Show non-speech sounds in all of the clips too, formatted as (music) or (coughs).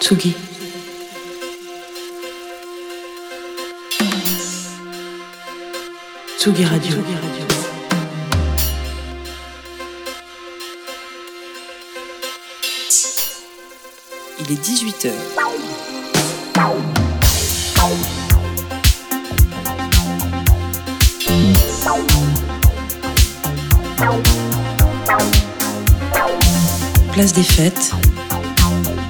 Tsugi. Tsugi Radio. Il est 18h. Place des fêtes.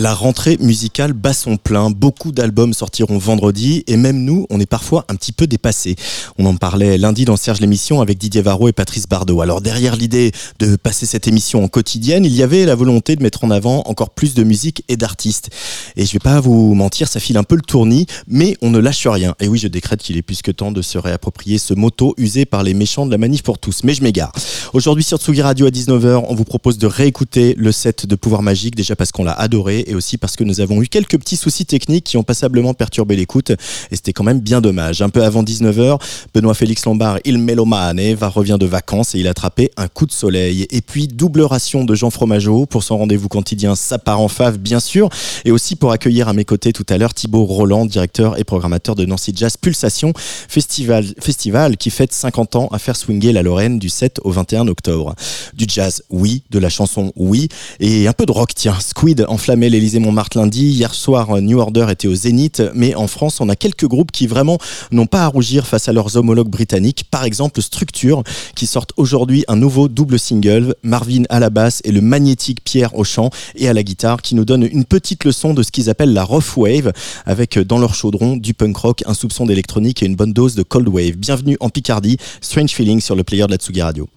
La rentrée musicale bat son plein, beaucoup d'albums sortiront vendredi et même nous, on est parfois un petit peu dépassés. On en parlait lundi dans Serge l'émission avec Didier Varro et Patrice Bardot. Alors derrière l'idée de passer cette émission en quotidienne, il y avait la volonté de mettre en avant encore plus de musique et d'artistes. Et je vais pas vous mentir, ça file un peu le tournis, mais on ne lâche rien. Et oui, je décrète qu'il est plus que temps de se réapproprier ce motto usé par les méchants de la manif pour tous. Mais je m'égare. Aujourd'hui sur Tsugi Radio à 19h, on vous propose de réécouter le set de Pouvoir Magique, déjà parce qu'on l'a adoré et aussi parce que nous avons eu quelques petits soucis techniques qui ont passablement perturbé l'écoute et c'était quand même bien dommage. Un peu avant 19h, Benoît Félix Lombard, il mélomane, va revient de vacances et il a attrapé un coup de soleil. Et puis double ration de Jean Fromageau pour son rendez-vous quotidien Ça part en fave bien sûr et aussi pour accueillir à mes côtés tout à l'heure Thibaut Roland, directeur et programmateur de Nancy Jazz Pulsation, festival, festival qui fête 50 ans à faire swinger la Lorraine du 7 au 21 octobre. Du jazz, oui, de la chanson, oui, et un peu de rock, tiens. Squid enflammait l'Elysée Montmartre lundi. Hier soir, New Order était au Zénith. Mais en France, on a quelques groupes qui vraiment n'ont pas à rougir face à leurs homologues britanniques. Par exemple, Structure, qui sortent aujourd'hui un nouveau double single. Marvin à la basse et le magnétique Pierre au chant et à la guitare, qui nous donne une petite leçon de ce qu'ils appellent la rough wave, avec dans leur chaudron du punk rock, un soupçon d'électronique et une bonne dose de cold wave. Bienvenue en Picardie, Strange Feeling sur le player de la Tsugi Radio.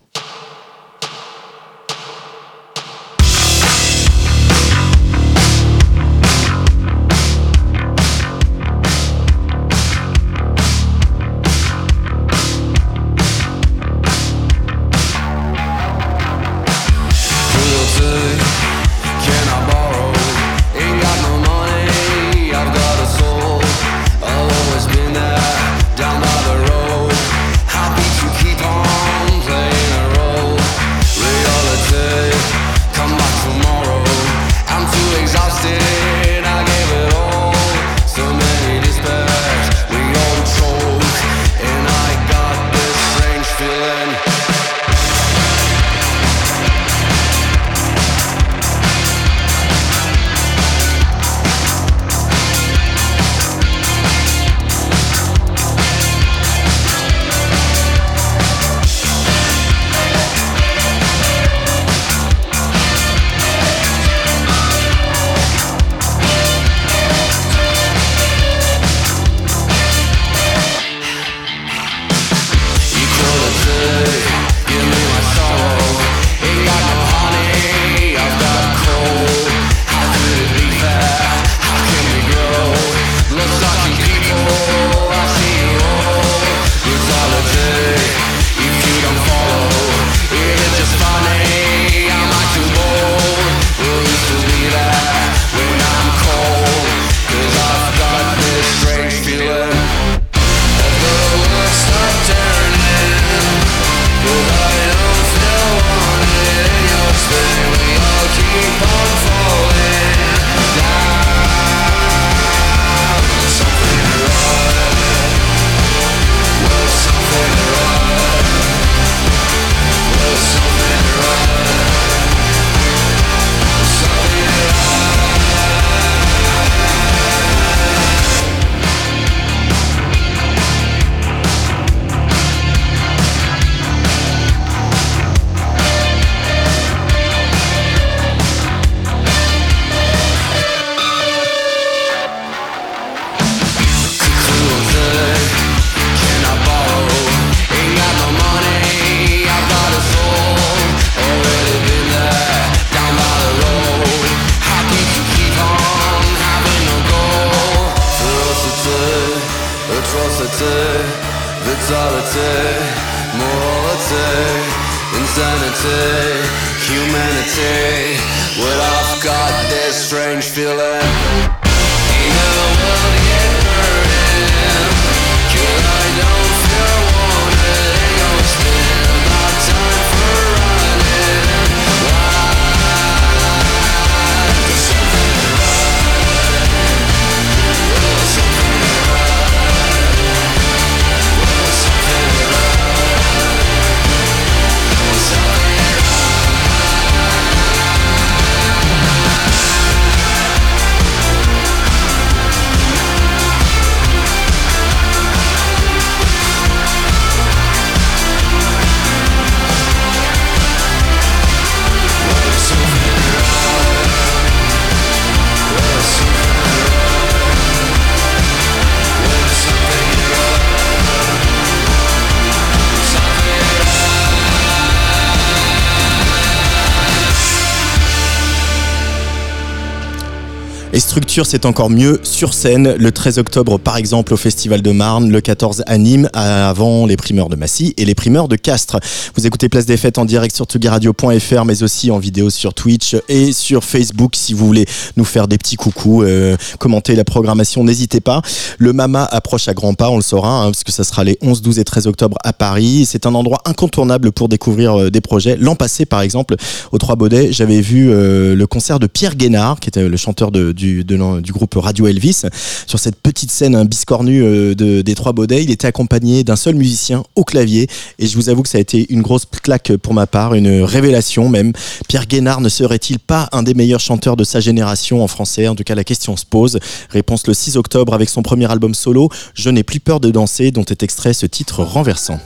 Et structure, c'est encore mieux sur scène. Le 13 octobre, par exemple, au Festival de Marne. Le 14 à Nîmes, avant les primeurs de Massy et les primeurs de Castres. Vous écoutez Place des Fêtes en direct sur tugaradio.fr, mais aussi en vidéo sur Twitch et sur Facebook. Si vous voulez nous faire des petits coucous, euh, commenter la programmation, n'hésitez pas. Le Mama approche à grands pas, on le saura, hein, parce que ça sera les 11, 12 et 13 octobre à Paris. C'est un endroit incontournable pour découvrir euh, des projets. L'an passé, par exemple, au Trois Baudets, j'avais vu euh, le concert de Pierre Guénard, qui était le chanteur de, du, du groupe Radio Elvis. Sur cette petite scène un biscornu euh, de, des Trois Baudets, il était accompagné d'un seul musicien au clavier. Et je vous avoue que ça a été une grosse claque pour ma part, une révélation même. Pierre Guénard ne serait-il pas un des meilleurs chanteurs de sa génération en français? En tout cas, la question se pose. Réponse le 6 octobre avec son premier album solo, Je n'ai plus peur de danser, dont est extrait ce titre renversant.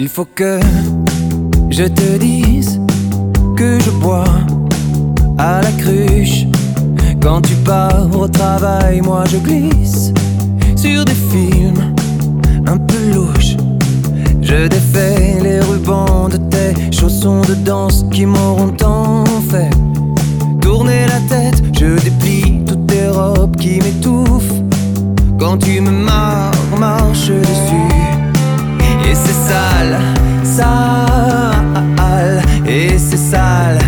Il faut que je te dise que je bois à la cruche. Quand tu pars au travail, moi je glisse sur des films un peu louches. Je défais les rubans de tes chaussons de danse qui m'auront tant fait tourner la tête. Je déplie toutes tes robes qui m'étouffent quand tu me marches dessus. Et c'est sale, sale, et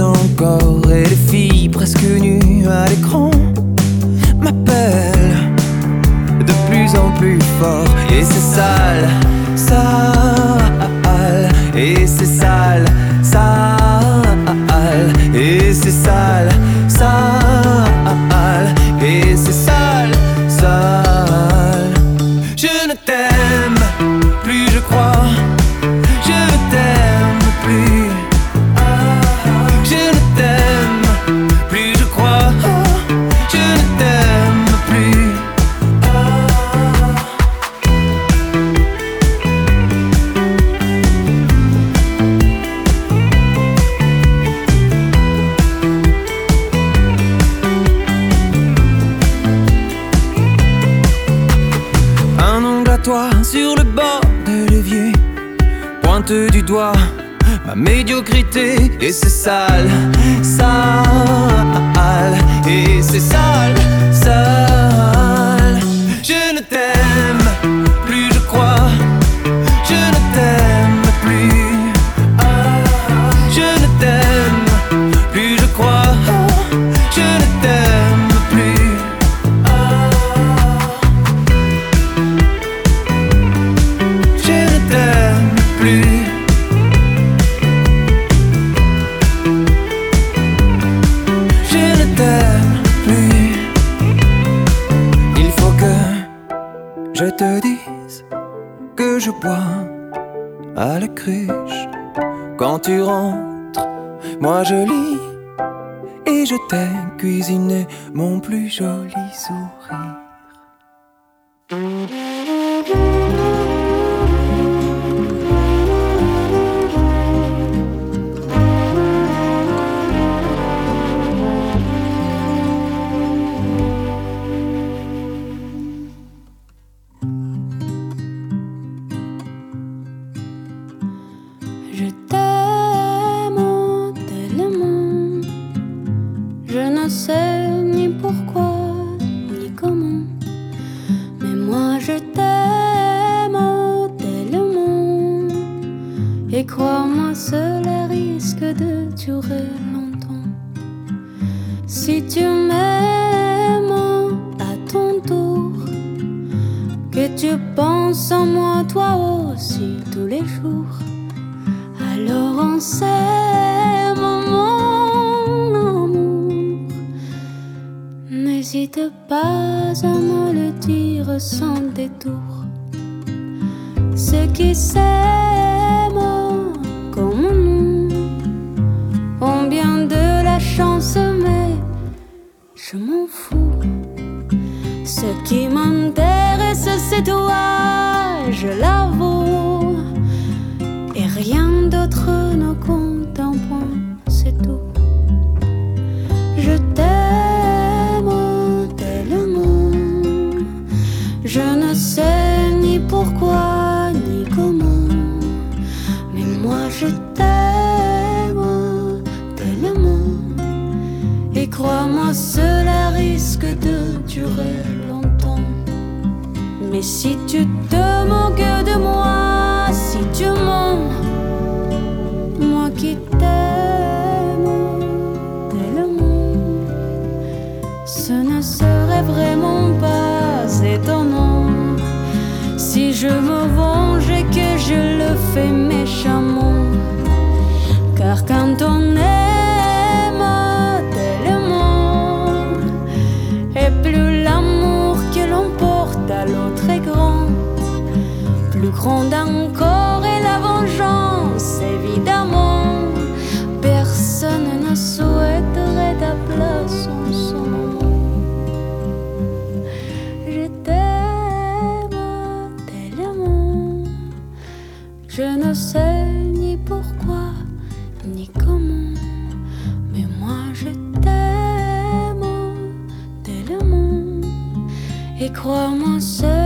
encore et les filles presque nues à l'écran m'appellent de plus en plus fort et c'est sale, sale et c'est sale, sale et c'est sale, sale et c'est sale, sale. Que tu penses en moi toi aussi tous les jours. Alors on s'aime, mon amour. N'hésite pas à me le dire sans détour. Ceux qui s'aiment comme nous ont bien de la chance, mais je m'en fous. Ce qui m'intéresse, c'est toi, je l'avoue. Et rien d'autre ne compte en point, c'est tout. Je t'aime tellement, je ne sais ni pourquoi ni comment, mais moi je t'aime tellement. Et crois-moi, cela risque de durer. Mais si tu te moques de moi, si tu mens, moi qui t'aime tellement, ce ne serait vraiment pas étonnant si je me venge et que je le fais méchamment. Car quand on aime encore est la vengeance, évidemment. Personne ne souhaiterait ta place en ce moment. Je t'aime tellement, je ne sais ni pourquoi ni comment, mais moi je t'aime tellement. Et crois-moi, cela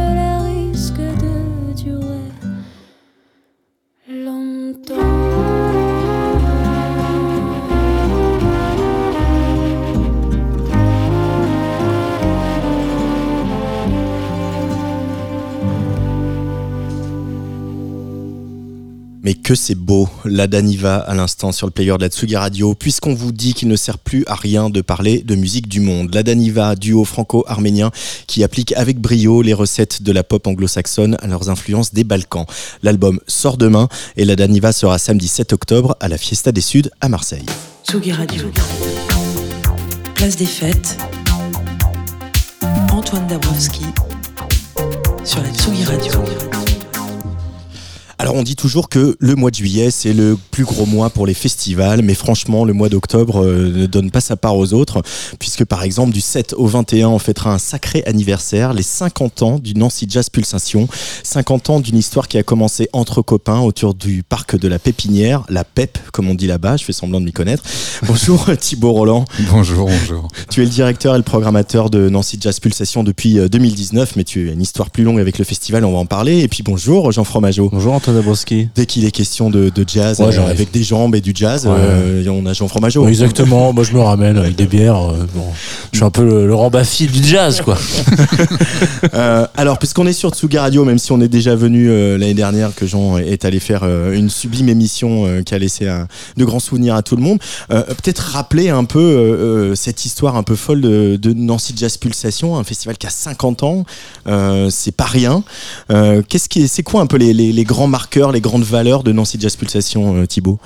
que c'est beau, la Daniva à l'instant sur le player de la Tsugi Radio, puisqu'on vous dit qu'il ne sert plus à rien de parler de musique du monde. La Daniva, duo franco-arménien qui applique avec brio les recettes de la pop anglo-saxonne à leurs influences des Balkans. L'album sort demain et la Daniva sera samedi 7 octobre à la Fiesta des Suds à Marseille. Tsugi Radio. Place des fêtes. Antoine Dabrowski sur la Tsugi Radio. Alors on dit toujours que le mois de juillet c'est le plus gros mois pour les festivals, mais franchement le mois d'octobre euh, ne donne pas sa part aux autres, puisque par exemple du 7 au 21 on fêtera un sacré anniversaire, les 50 ans du Nancy Jazz Pulsation, 50 ans d'une histoire qui a commencé entre copains autour du parc de la Pépinière, la PEP comme on dit là-bas, je fais semblant de m'y connaître. Bonjour (laughs) Thibaut Roland, Bonjour, bonjour. tu es le directeur et le programmateur de Nancy Jazz Pulsation depuis euh, 2019, mais tu as une histoire plus longue avec le festival, on va en parler. Et puis bonjour Jean Fromageau. Bonjour Antoine Dabrowski. Dès qu'il est question de, de jazz, Ouais, euh, avec des jambes et du jazz, Ouais. euh, on a Jean Fromageau. Ouais, exactement, (laughs) moi je me ramène avec des bières. euh, bon. Je suis un peu le, le Baffy du jazz, quoi. (laughs) Alors, puisqu'on est sur Tsuga Radio, même si on est déjà venu l'année dernière, que Jean est allé faire une sublime émission qui a laissé un- de grands souvenirs à tout le monde, peut-être rappeler un peu cette histoire un peu folle de, de Nancy Jazz Pulsation, un festival qui a 50 ans, c'est pas rien. Qu'est-ce qui, est- c'est quoi un peu les, les- les grands marqueurs, les grandes valeurs de Nancy Jazz Pulsation, euh, Thibaut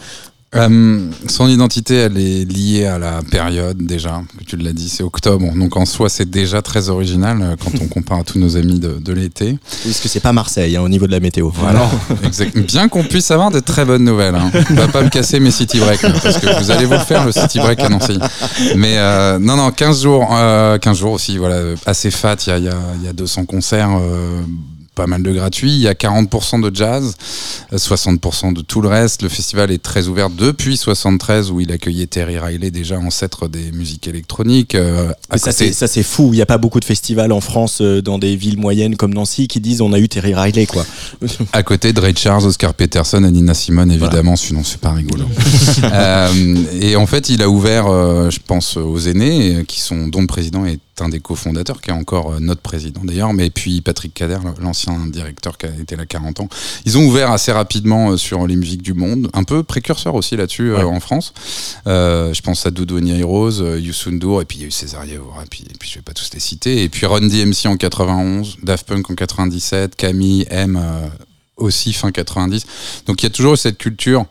Euh, son identité, elle est liée à la période déjà, que tu l'as dit, c'est octobre. Donc en soi, c'est déjà très original euh, quand on (laughs) compare à tous nos amis de, de l'été. Parce que c'est pas Marseille hein, au niveau de la météo. Voilà. (laughs) Exact. Bien qu'on puisse avoir de très bonnes nouvelles. Hein. On va pas me casser mes city breaks, là, parce que vous allez vous le faire, le city break à Nancy. Mais euh, non, non, 15 jours, euh, 15 jours aussi, voilà, assez fat. Il y a, y a 200 concerts. Euh, pas mal de gratuits, il y a 40% de jazz, euh, 60% de tout le reste. Le festival est très ouvert depuis 73 où il accueillait Terry Riley déjà ancêtre des musiques électroniques. euh, à ça, côté- c'est, ça, c'est fou. Il n'y a pas beaucoup de festivals en France, euh, dans des villes moyennes comme Nancy, qui disent on a eu Terry Riley, quoi. (laughs) À côté de Ray Charles, Oscar Peterson et Nina Simone, évidemment, sinon c'est pas rigolo. (laughs) Euh, et en fait, il a ouvert, euh, je pense, aux aînés, euh, qui sont, dont le président est un des cofondateurs, qui est encore euh, notre président d'ailleurs, mais puis Patrick Kader, l'ancien directeur qui a été là 40 ans. Ils ont ouvert assez rapidement euh, sur les musiques du monde, un peu précurseur aussi là-dessus euh, Ouais. en France. Euh, je pense à Doudou Rose, euh, Youssou N'Dour, et puis il y a eu César Yavora, et puis, et puis je vais pas tous les citer. Et puis Run DMC en 91, Daft Punk en 97, Camille, M euh, aussi fin 90. Donc il y a toujours cette culture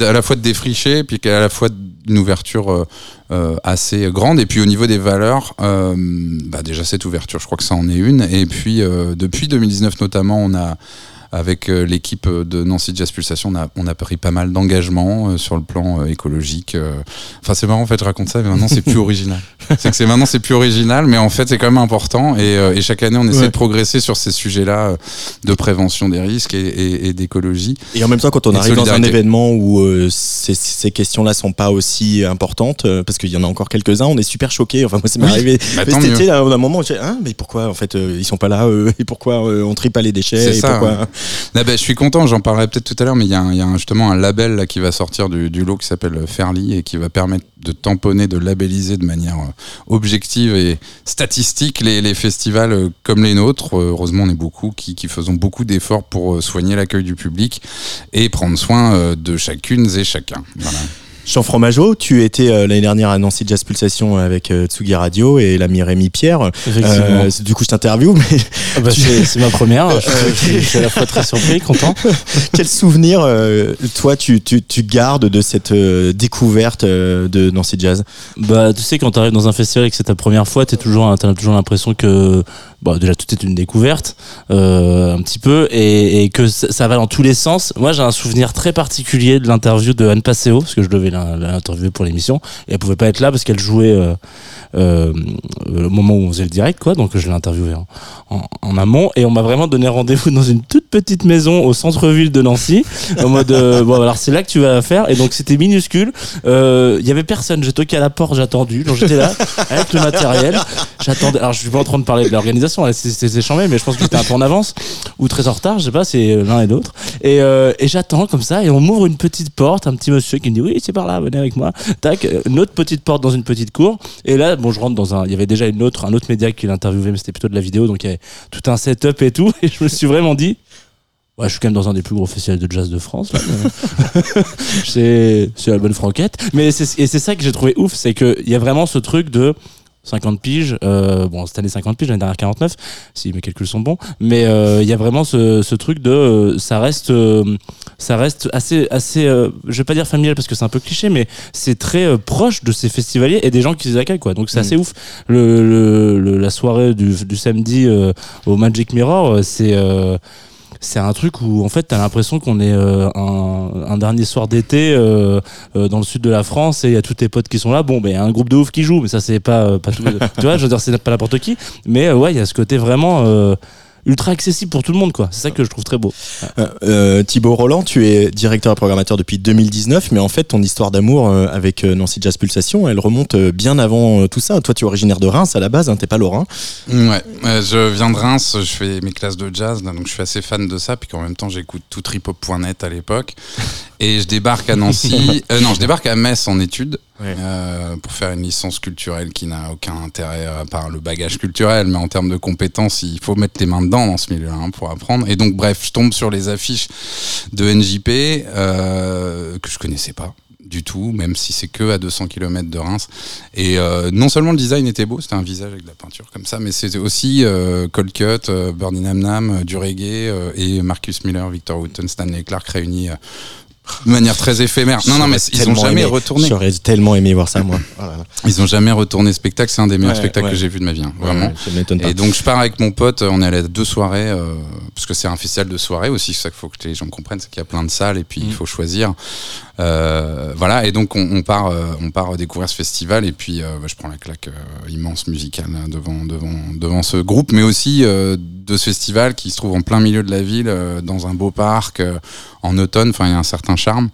à la fois de défricher, puis à la fois une ouverture euh, euh, assez grande. Et puis au niveau des valeurs, euh, bah déjà cette ouverture, je crois que ça en est une. Et puis depuis 2019 notamment, on a avec euh, l'équipe de Nancy Jazz Pulsation, on a, on a pris pas mal d'engagements euh, sur le plan euh, écologique. Enfin, c'est marrant, en fait, je raconte ça, mais maintenant, c'est plus (laughs) original. c'est que c'est maintenant, c'est plus original, mais en fait, c'est quand même important. Et, et chaque année, on essaie de progresser sur ces sujets-là de prévention des risques et, et, d'écologie. Et en même temps, quand on arrive dans un événement où ces, ces questions-là sont pas aussi importantes, parce qu'il y en a encore quelques-uns, on est super choqué. Enfin, moi, c'est m'est arrivé bah, cet été, à un moment, je hein, mais pourquoi, en fait, ils sont pas là, et pourquoi on trie pas les déchets, et pourquoi... Bah, je suis content, j'en parlerai peut-être tout à l'heure, mais il y, a, justement un label qui va sortir du, lot qui s'appelle Fairly et qui va permettre de tamponner, de labelliser de manière euh, objective et statistique les, festivals euh, comme les nôtres. Euh, heureusement, on est beaucoup qui, faisons beaucoup d'efforts pour soigner l'accueil du public et prendre soin de chacune et chacun. Jean Fromageau, tu étais euh, l'année dernière à Nancy Jazz Pulsation avec euh, Tsugi Radio et l'ami Rémi Pierre. Euh, du coup, je t'interview, (laughs) mais ah bah, c'est ma première. (laughs) Je, suis à la fois très surpris, content. (laughs) Quel souvenir, toi, tu, tu, tu, gardes de cette découverte de Nancy Jazz? Bah, tu sais, quand tu arrives dans un festival et que c'est ta première fois, tu as toujours, toujours l'impression que bon, déjà tout est une découverte euh, un petit peu et, et que ça, va dans tous les sens. Moi j'ai un souvenir très particulier de l'interview de Anne Passeo parce que je devais l'interviewer pour l'émission et elle pouvait pas être là parce qu'elle jouait euh, euh, au moment où on faisait le direct quoi. Donc je l'ai interviewée en, en, amont. Et on m'a vraiment donné rendez-vous dans une toute petite maison au centre-ville de Nancy. En mode euh, (laughs) bon alors c'est là que tu vas faire. Et donc c'était minuscule. Euh, il y avait personne. J'ai toqué à la porte. J'ai attendu donc j'étais là (laughs) avec le matériel. J'attendais. Alors je suis pas en train de parler de l'organisation. C'est chambé, mais je pense que j'étais un peu en avance ou très en retard, je sais pas, c'est l'un et l'autre. Et, euh, et j'attends comme ça, et on m'ouvre une petite porte, un petit monsieur qui me dit oui, c'est par là, venez avec moi. Tac, une autre petite porte dans une petite cour. Et là, bon, je rentre dans un. Il y avait déjà une autre, un autre média qui l'interviewait, mais c'était plutôt de la vidéo, donc il y avait tout un setup et tout. (laughs) Et je me suis vraiment dit, Ouais, je suis quand même dans un des plus gros festivals de jazz de France. (laughs) c'est la franquette. Mais et c'est ça que j'ai trouvé ouf, c'est qu'il y a vraiment ce truc de 50 piges. Euh, bon, cette année 50 piges, l'année dernière 49, si mes calculs sont bons. Mais euh, il y a vraiment ce, ce truc de, euh, ça reste, ça reste assez, assez, je vais pas dire familial parce que c'est un peu cliché, mais c'est très proche de ces festivaliers et des gens qui les accueillent, quoi. Donc c'est assez mm. ouf. Le, le, la soirée du, du samedi au Magic Mirror, c'est c'est un truc où en fait t'as l'impression qu'on est euh, un, dernier soir d'été euh, euh, dans le sud de la France et il y a tous tes potes qui sont là. Bon ben y a un groupe de ouf qui joue mais ça c'est pas pas tout, (laughs) tu vois je veux dire c'est pas n'importe qui. Mais ouais il y a ce côté vraiment ultra accessible pour tout le monde quoi. C'est ça que je trouve très beau. Euh, euh, Thibaut Roland tu es directeur et programmateur depuis 2019 mais en fait ton histoire d'amour euh, avec Nancy Jazz Pulsation elle remonte bien avant tout ça. Toi tu es originaire de Reims à la base hein, t'es pas lorrain. Ouais. Je viens de Reims je fais mes classes de jazz donc je suis assez fan de ça puis qu'en même temps j'écoute tout tripop.net à l'époque et je débarque à Nancy (laughs) non je débarque à Metz en études euh, pour faire une licence culturelle qui n'a aucun intérêt à part le bagage culturel, mais en termes de compétences, il faut mettre les mains dedans dans ce milieu hein, pour apprendre. Et donc, bref, je tombe sur les affiches de NJP euh, que je connaissais pas du tout, même si c'est que à 200 km de Reims. Et euh, non seulement le design était beau, c'était un visage avec de la peinture comme ça, mais c'était aussi euh, Cold Cut, euh, Bernie Nam du reggae et Marcus Miller, Victor Wooten, Stanley Clark réunis de manière très éphémère. Non, non, mais ils ont jamais retourné. J'aurais tellement aimé voir ça, moi. (laughs) Ils ont jamais retourné spectacle. C'est un des meilleurs spectacles que j'ai vu de ma vie, hein, vraiment. et donc je pars avec mon pote. On est allé à deux soirées euh, parce que c'est un festival de soirée aussi. C'est ça qu'il faut que les gens comprennent, c'est qu'il y a plein de salles et puis il mm. faut choisir. Euh, voilà. Et donc on, part, euh, on part découvrir ce festival et puis bah, je prends la claque immense musicale devant, devant, devant ce groupe, mais aussi de ce festival qui se trouve en plein milieu de la ville, dans un beau parc en automne. Enfin, il y a un certain charme.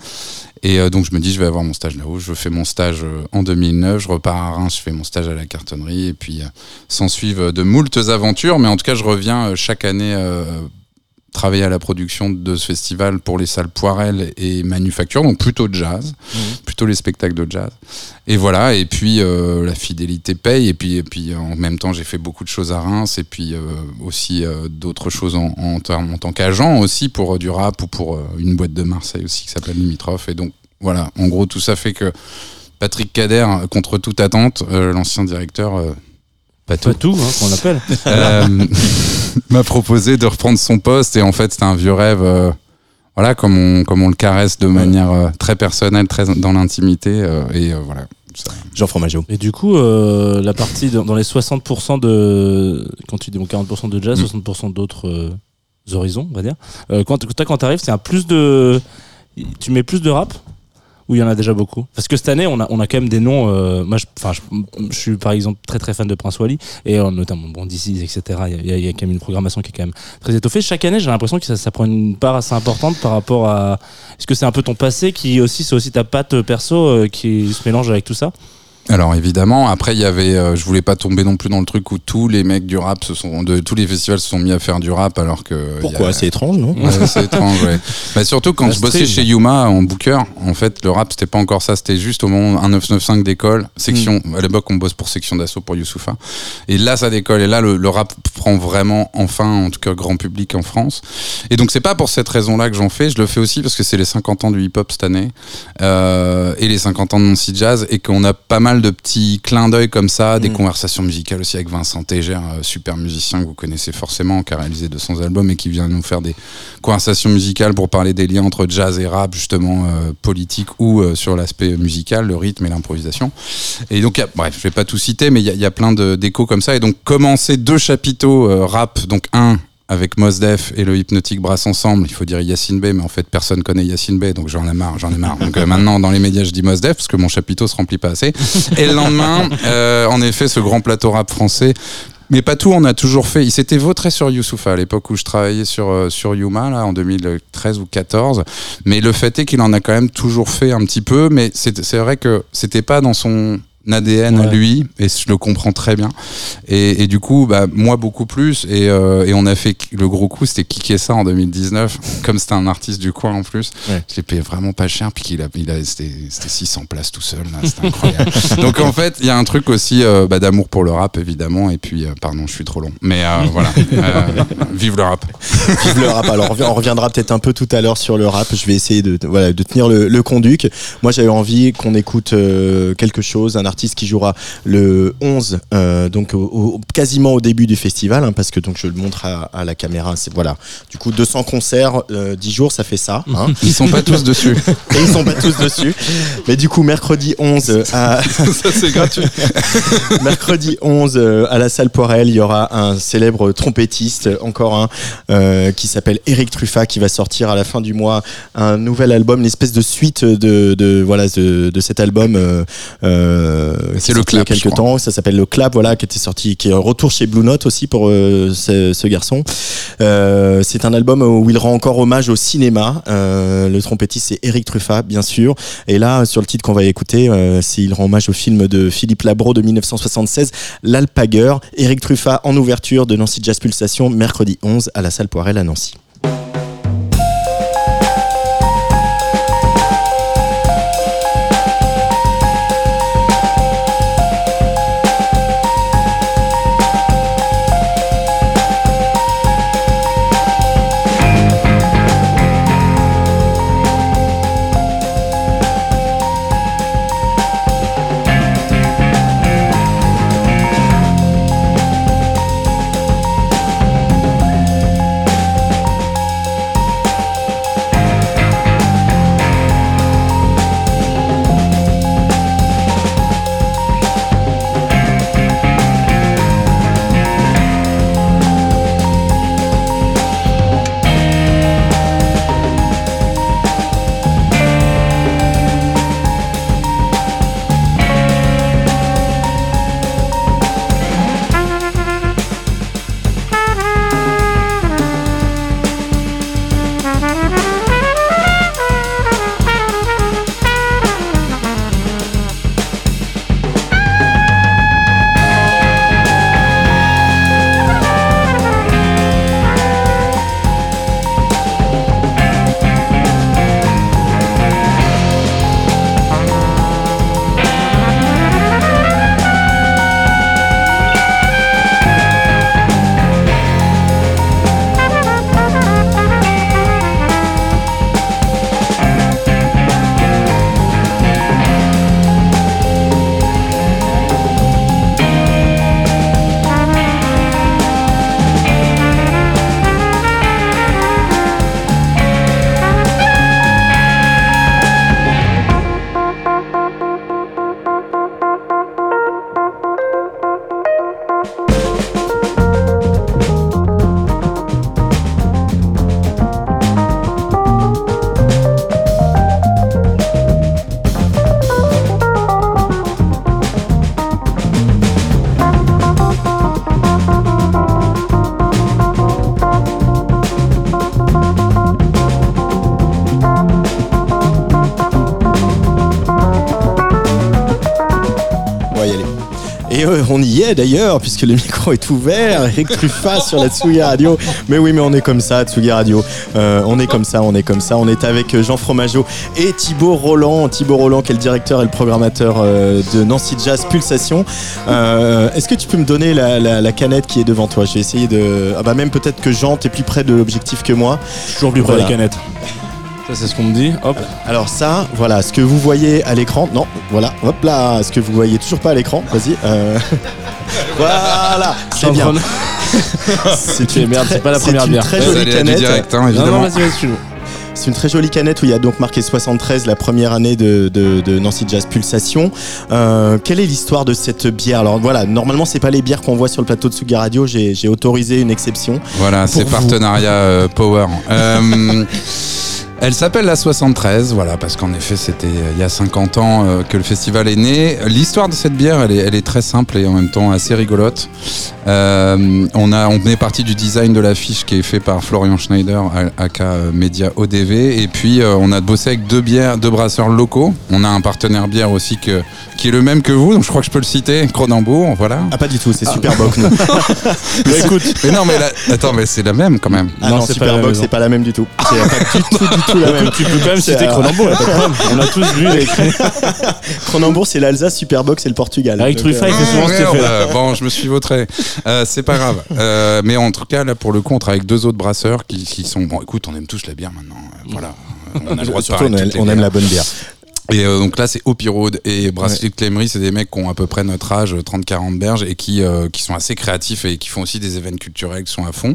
Et euh, donc je me dis, je vais avoir mon stage là-haut. Je fais mon stage euh, en 2009, je repars à Reims, je fais mon stage à la cartonnerie, et puis euh, s'en suivent de moultes aventures. Mais en tout cas, je reviens chaque année travailler à la production de ce festival pour les salles Poirel et Manufacture, donc plutôt de jazz, mmh. plutôt les spectacles de jazz. Et voilà, et puis euh, la fidélité paye, et puis, et puis en même temps j'ai fait beaucoup de choses à Reims, et puis euh, aussi euh, d'autres choses en, en, en tant qu'agent aussi pour du rap ou pour une boîte de Marseille aussi qui s'appelle Limitrof. Et donc voilà, en gros tout ça fait que Patrick Kader, contre toute attente, l'ancien directeur pas tout, hein, qu'on appelle. (laughs) Euh, (laughs) m'a proposé de reprendre son poste et en fait c'était un vieux rêve. Euh, voilà, comme on, comme on le caresse de manière euh, très personnelle, très dans l'intimité. euh, et euh, voilà. Ça- Jean Fromageau. Et du coup, euh, la partie dans, dans les 60% de. Quand tu dis bon, 40% de jazz, Mm. 60% d'autres euh, horizons, on va dire. Euh, quand toi, quand t'arrives, c'est un plus de. Tu mets plus de rap ou il y en a déjà beaucoup? Parce que cette année, on a, on a quand même des noms. euh, moi, je, je, suis par exemple très très fan de Prince Wally et euh, notamment bon, DC's, etc. Il y, y a quand même une programmation qui est quand même très étoffée. Chaque année, j'ai l'impression que ça, ça prend une part assez importante par rapport à. Est-ce que c'est un peu ton passé qui aussi, c'est aussi ta patte perso euh, qui se mélange avec tout ça? Alors évidemment, après il y avait, euh, je voulais pas tomber non plus dans le truc où tous les mecs du rap se sont, de tous les festivals se sont mis à faire du rap alors que. Pourquoi a- C'est étrange, non Ouais, c'est étrange, ouais. (laughs) Bah, surtout quand La je bossais chez Yuma en booker, en fait, le rap, c'était pas encore ça. C'était juste au moment 1995 d'école, section, Hmm. à l'époque, on bosse pour section d'assaut pour Youssoufa. Et là, ça décolle. Et là, le, le rap prend vraiment, enfin, en tout cas, grand public en France. Et donc, c'est pas pour cette raison-là que j'en fais. Je le fais aussi parce que c'est les 50 ans du hip-hop cette année, euh, et les 50 ans de Nancy Jazz, et qu'on a pas mal de petits clins d'œil comme ça, des Mm. conversations musicales aussi avec Vincent Tégère, euh, super musicien que vous connaissez forcément, qui a réalisé 200 albums et qui vient nous faire des conversations musicales pour parler des liens entre jazz et rap, justement, euh, politique ou euh, sur l'aspect musical, le rythme et l'improvisation. Et donc, a- bref, je vais pas tout citer, mais il y a, il y a plein d'échos comme ça. Et donc, commencer deux chapiteaux euh, rap, donc un avec Mos Def et le Hypnotic Brass ensemble, il faut dire Yacine Bey, mais en fait personne connaît Yacine Bey, donc j'en ai marre, j'en ai marre. Donc euh, maintenant dans les médias je dis Mos Def parce que mon chapiteau se remplit pas assez. Et le lendemain, euh, en effet, ce grand plateau rap français. Mais pas tout, on a toujours fait. Il s'était vautré sur Youssoufa à l'époque où je travaillais sur, euh, sur Yuma, là, en 2013 ou 14. Mais le fait est qu'il en a quand même toujours fait un petit peu. Mais c'est vrai que c'était pas dans son ADN à lui, et je le comprends très bien. Et, et du coup, bah, moi beaucoup plus. Et, euh, et on a fait le gros coup, c'était kicker ça en 2019. (laughs) Comme c'était un artiste du coin en plus, Ouais. je l'ai payé vraiment pas cher. Puis qu'il a, il a, c'était, c'était 600 places tout seul. C'était incroyable. (laughs) Donc en fait, il y a un truc aussi euh, bah, d'amour pour le rap, évidemment. Et puis, euh, pardon, je suis trop long. Mais euh, (laughs) voilà, Euh, vive le rap. Vive le rap. Alors, on revi- on reviendra peut-être un peu tout à l'heure sur le rap. Je vais essayer de, de- voilà, de tenir le, le conduc. Moi, j'avais envie qu'on écoute euh, quelque chose, un artiste qui jouera le 11, euh, donc au- au- quasiment au début du festival, hein, parce que donc je le montre à, à la caméra. C'est voilà, du coup 200 concerts, euh, 10 jours, ça fait ça. Hein. (laughs) Ils sont pas tous dessus. (laughs) Et ils sont pas tous dessus. Mais du coup, mercredi 11 euh, à (laughs) ça, c'est gratuit. Mercredi 11 euh, à la salle Poirel, il y aura un célèbre trompettiste, encore un, euh, qui s'appelle Eric Truffat, qui va sortir à la fin du mois un nouvel album, une espèce de suite de, de voilà de, de cet album. euh, C'est est le sorti il y a Clap, quelques temps. Ça s'appelle le Clap, voilà, qui était sorti, qui est un retour chez Blue Note aussi pour euh, ce, ce garçon. Euh, c'est un album où il rend encore hommage au cinéma. Euh, le trompettiste c'est Eric Truffat, bien sûr. Et là, sur le titre qu'on va écouter, euh, c'est il rend hommage au film de Philippe Labro de 1976, L'Alpagueur. Eric Truffat en ouverture de Nancy Jazz Pulsation, mercredi 11 à la salle Poirel à Nancy. Puisque le micro est ouvert. Eric Truffat sur la Tsugi Radio. Mais oui, mais on est comme ça, Tsugi Radio. Euh, on est comme ça, on est comme ça. On est avec Jean Fromageau et Thibaut Roland. Thibaut Roland, qui est le directeur et le programmateur euh, de Nancy Jazz Pulsation. Euh, Est-ce que tu peux me donner la, la- la canette qui est devant toi? Je vais essayer de. Ah bah, même peut-être que Jean, t'es plus près de l'objectif que moi. Toujours plus près Voilà. des canettes. Ça, c'est ce qu'on me dit. Hop. Alors ça, voilà, ce que vous voyez à l'écran, non, voilà, hop là, ce que vous voyez toujours pas à l'écran, vas-y. euh, voilà, c'est bien. (laughs) C'est Ok, merde, c'est pas la première une bière. très jolie canette. direct, hein, Non, évidemment. non, vas-y, vas-y. C'est une très jolie canette où il y a donc marqué 73, la première année de, de, de Nancy Jazz Pulsation. Euh, quelle est l'histoire de cette bière? Alors voilà, normalement c'est pas les bières qu'on voit sur le plateau de Suga Radio, j'ai j'ai autorisé une exception. Voilà, c'est vous. partenariat euh, Power. Euh, (laughs) elle s'appelle la 73, voilà, parce qu'en effet, c'était euh, il y a 50 ans euh, que le festival est né. L'histoire de cette bière, elle est, elle est très simple et en même temps assez rigolote. Euh, on, a, on est parti du design de l'affiche qui est fait par Florian Schneider, aka Media ODV, et puis euh, on a bossé avec deux bières, deux brasseurs locaux. On a un partenaire bière aussi que, qui est le même que vous, donc je crois que je peux le citer, Cronenbourg, voilà. Ah pas du tout, c'est Superbox nous. (laughs) Mais écoute, mais non, mais la- attends, mais c'est la même quand même. Ah Non, non, c'est pas la Superbox c'est pas la même du tout. C'est pas du tout, du tout la même. Tu peux quand même C'est, citer euh, Cronenbourg, y a pas de problème. On a tous vu les (laughs) Cronenbourg c'est l'Alsace, Superbox c'est le Portugal. Avec Truffaut, il fait souvent cet Merde, effet-là. euh, Bon, je me suis vautré. Euh, c'est pas grave. Euh, mais en tout cas, là, pour le coup, on travaille avec deux autres brasseurs qui, qui sont. Bon, écoute, on aime tous la bière maintenant. euh, Voilà. On a le droit de Surtout on, aime, on la bonne bière. Et euh, donc là, c'est Hopi Road et de Clémery, c'est des mecs qui ont à peu près notre âge, 30-40 berges, et qui, euh, qui sont assez créatifs et qui font aussi des événements culturels qui sont à fond.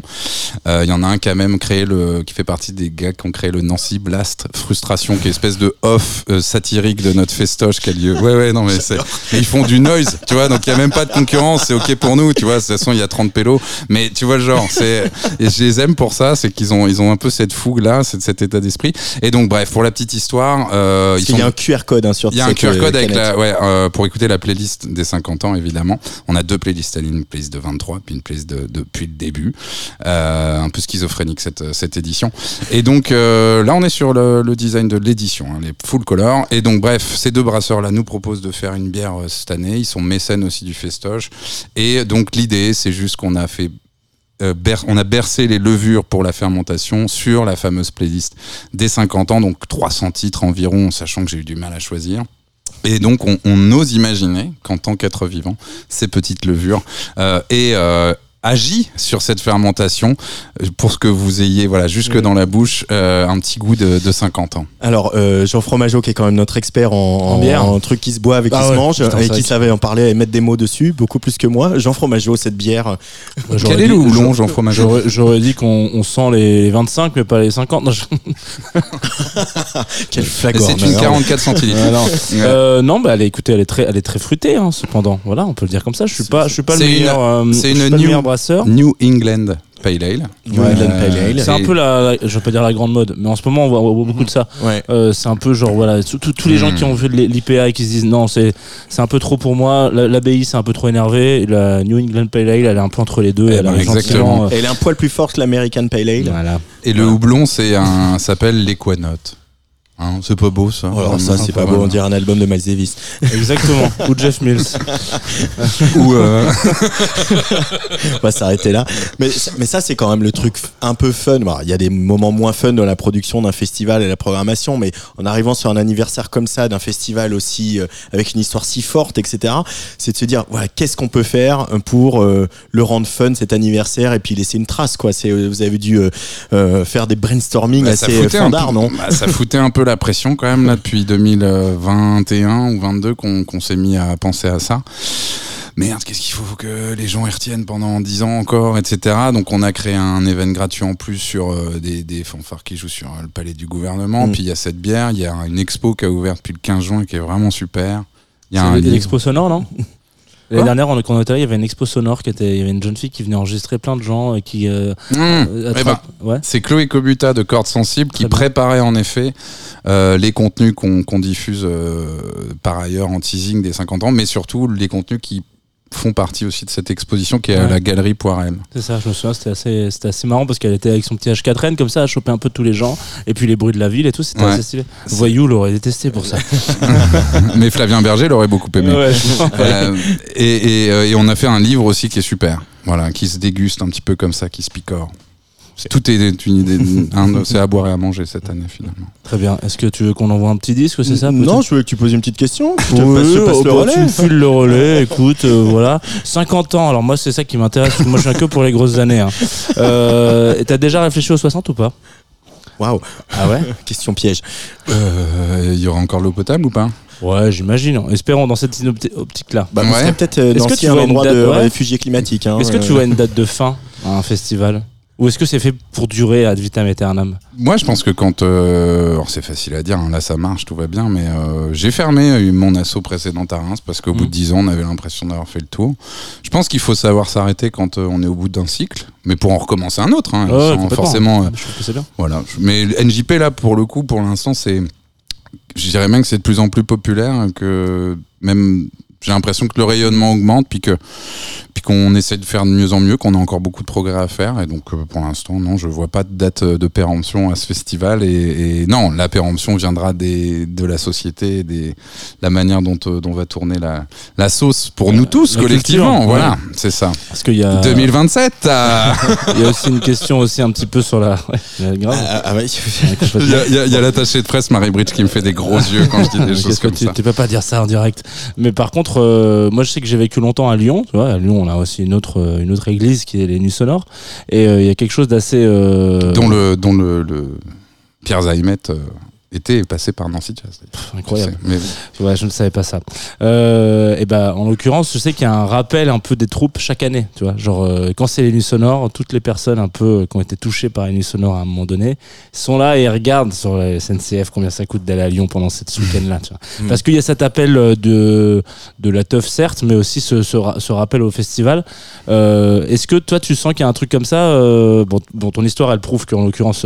Euh, Il y en a un qui a même créé le, qui fait partie des gars qui ont créé le Nancy Blast Frustration, qui est espèce de off euh, satirique de notre festoche qui a lieu. Ouais, ouais, non, mais c'est, mais ils font du noise, tu vois, donc il y a même pas de concurrence, c'est ok pour nous, tu vois, de toute façon, il y a 30 pélos, mais tu vois le genre, c'est, et je les aime pour ça, c'est qu'ils ont, ils ont un peu cette fougue là, cet, cet état d'esprit. Et donc, bref, pour la petite histoire, euh, ils qu'il y a sont QR code hein, sur il y a un QR euh, code avec canette. la, ouais, euh, pour écouter la playlist des 50 ans, évidemment. On a deux playlists, une playlist de 23, puis une playlist de, depuis le début. Euh, un peu schizophrénique cette, cette édition. Et donc euh, là, on est sur le, le design de l'édition, hein, les full color. Et donc, bref, ces deux brasseurs-là nous proposent de faire une bière cette année. Ils sont mécènes aussi du festoche. Et donc, l'idée, c'est juste qu'on a fait euh, on a bercé les levures pour la fermentation sur la fameuse playlist des 50 ans, donc 300 titres environ, sachant que j'ai eu du mal à choisir. Et donc, on, on ose imaginer qu'en tant qu'être vivant, ces petites levures euh, aient euh, agi sur cette fermentation euh, pour que vous ayez, voilà, jusque dans la bouche, euh, un petit goût de, de 50 ans. Alors euh, Jean Fromageau qui est quand même notre expert en, En bière. en trucs qui se boivent et qui Ah se ouais, mangent putain, et qui savait en parler et mettre des mots dessus beaucoup plus que moi. Jean Fromageau cette bière. Quel est le houblon, Jean Fromageau J'aurais dit qu'on on sent les 25, mais pas les 50. Non, je- (laughs) Quel flagorne. C'est une 44 centilitres. (laughs) Ah, non. Ouais. Euh, non, bah, elle est, écoutez, elle est très, elle est très fruitée, hein, cependant. Voilà, on peut le dire comme ça. Je suis pas, je suis pas le C'est une- meilleur, euh, c'est une new- meilleur brasseur. New England Pale Ale. New England Pale Ale. C'est un peu la, la- je vais pas dire la grande mode, mais en ce moment on voit, on voit beaucoup de ça. Ouais. Euh, c'est un peu genre voilà, tous- les gens Mm. qui ont vu l'IPA et qui se disent non c'est c'est un peu trop pour moi. La- L'ABI c'est un peu trop énervé. La New England Pale Ale elle est un peu entre les deux. Eh elle ben, exactement. euh, Elle est un poil plus forte que l'American Pale Ale. voilà. Et le houblon, c'est un, s'appelle l'Equanote. Hein, c'est pas beau ça. Alors ça c'est pas beau, on dirait un album de Miles Davis. Exactement. (laughs) Ou Jeff Mills. (laughs) Ou euh, (laughs) On va s'arrêter là. Mais, mais ça c'est quand même le truc un peu fun. Bon, Il y a des moments moins fun dans la production d'un festival et la programmation, mais en arrivant sur un anniversaire comme ça, d'un festival aussi euh, avec une histoire si forte, etc., c'est de se dire voilà qu'est-ce qu'on peut faire pour euh, le rendre fun cet anniversaire et puis laisser une trace quoi. C'est vous avez dû euh, euh, faire des brainstorming bah, assez peu- non bah, Ça foutait un peu la pression quand même là depuis 2021 ou 22 qu'on s'est mis à penser à ça. Merde, qu'est-ce qu'il faut que les gens y retiennent pendant 10 ans encore, etc. Donc on a créé un événement gratuit en plus sur euh, des, des fanfares qui jouent sur euh, le palais du gouvernement. Mm. Puis il y a cette bière, il y a une expo qui a ouvert depuis le 15 juin qui est vraiment super. Il y a C'est un livre. l'expo sonore non? L'année dernière, on- quand on était il y avait une expo sonore qui était, il y avait une jeune fille qui venait enregistrer plein de gens et qui. euh, Mmh. euh, Eh ouais. C'est Chloé Cobuta de Cordes Sensibles qui préparait en effet euh, les contenus qu'on diffuse euh, par ailleurs en teasing des 50 ans, mais surtout les contenus qui font partie aussi de cette exposition qui est à la galerie Poirel. C'est ça, je me souviens, c'était assez, c'était assez marrant parce qu'elle était avec son petit H4N comme ça, à choper un peu tous les gens, et puis les bruits de la ville et tout, c'était Ouais. assez stylé. Voyou l'aurait détesté pour ça. (laughs) Mais Flavien Berger l'aurait beaucoup aimé. Ouais. Euh, et, et, euh, et on a fait un livre aussi qui est super. Voilà, qui se déguste un petit peu comme ça, qui se picore. Tout est une idée. (laughs) c'est à boire et à manger cette année finalement. Très bien. Est-ce que tu veux qu'on envoie un petit disque, c'est ça Non, je voulais que tu poses une petite question. Je te Oui, passe, je passe oh, le bah, relais. Tu me files le relais, (laughs) écoute, euh, voilà. 50 ans, alors moi c'est ça qui m'intéresse, moi je viens que pour les grosses années. Hein. Euh, et T'as déjà réfléchi aux 60 ou pas? Waouh, Ah ouais? (laughs) Question piège. Euh, Il y aura encore l'eau potable ou pas? Ouais, j'imagine. Espérons dans cette opti- optique-là. Bah, on Ouais. peut-être euh, Est-ce dans que si tu un vois une endroit date, de ouais réfugiés climatiques. hein, Est-ce que tu euh, vois une date de fin à un festival? Ou est-ce que c'est fait pour durer ad vitam aeternam Moi, je pense que quand. euh, alors, c'est facile à dire, hein, là ça marche, tout va bien, mais euh, j'ai fermé euh, mon assaut précédent à Reims parce qu'au bout de 10 ans, on avait l'impression d'avoir fait le tour. Je pense qu'il faut savoir s'arrêter quand euh, on est au bout d'un cycle, mais pour en recommencer un autre, hein, sans forcément. Je trouve que c'est bien. Voilà. Mais NJP, là, pour le coup, pour l'instant, c'est. Je dirais même que c'est de plus en plus populaire, que même. J'ai l'impression que le rayonnement augmente, puis que qu'on essaie de faire de mieux en mieux, qu'on a encore beaucoup de progrès à faire, et donc euh, pour l'instant, non, je vois pas de date euh, de péremption à ce festival, et, et non, la péremption viendra des, de la société, des la manière dont euh, dont va tourner la la sauce pour nous tous la collectivement, culture, voilà, c'est ça. Parce qu'il y a, 2027, ah. (laughs) il y a aussi une question aussi un petit peu sur la. Ouais, grave. Ah, ah, ouais. Ouais, complètement. Il y a, il y a- a l'attaché de presse Marie Bridge qui me fait des gros yeux quand je dis des choses que comme tu, ça. tu peux pas dire ça en direct. Mais par contre, euh, moi je sais que j'ai vécu longtemps à Lyon. Tu vois, à Lyon, on a aussi une autre, euh, une autre église qui est les Nuits Sonores. Et euh, il y a quelque chose d'assez. euh, Dont le, dont le, Pierre Zaimet euh, était passé par Nancy Jazz. d'ailleurs. incroyable. Mais Ouais, je ne savais pas ça. Euh, et ben, en l'occurrence, je sais qu'il y a un rappel un peu des troupes chaque année. Tu vois, genre euh, quand c'est les nuits sonores, toutes les personnes un peu euh, qui ont été touchées par les nuits sonores à un moment donné sont là et regardent sur la SNCF combien ça coûte d'aller à Lyon pendant cette ce week-end-là. tu vois. Mm. Parce qu'il y a cet appel de de la teuf certes, mais aussi ce, ce, ra- ce rappel au festival. Est-ce que toi, tu sens qu'il y a un truc comme ça bon, bon, ton histoire, elle prouve qu'en l'occurrence,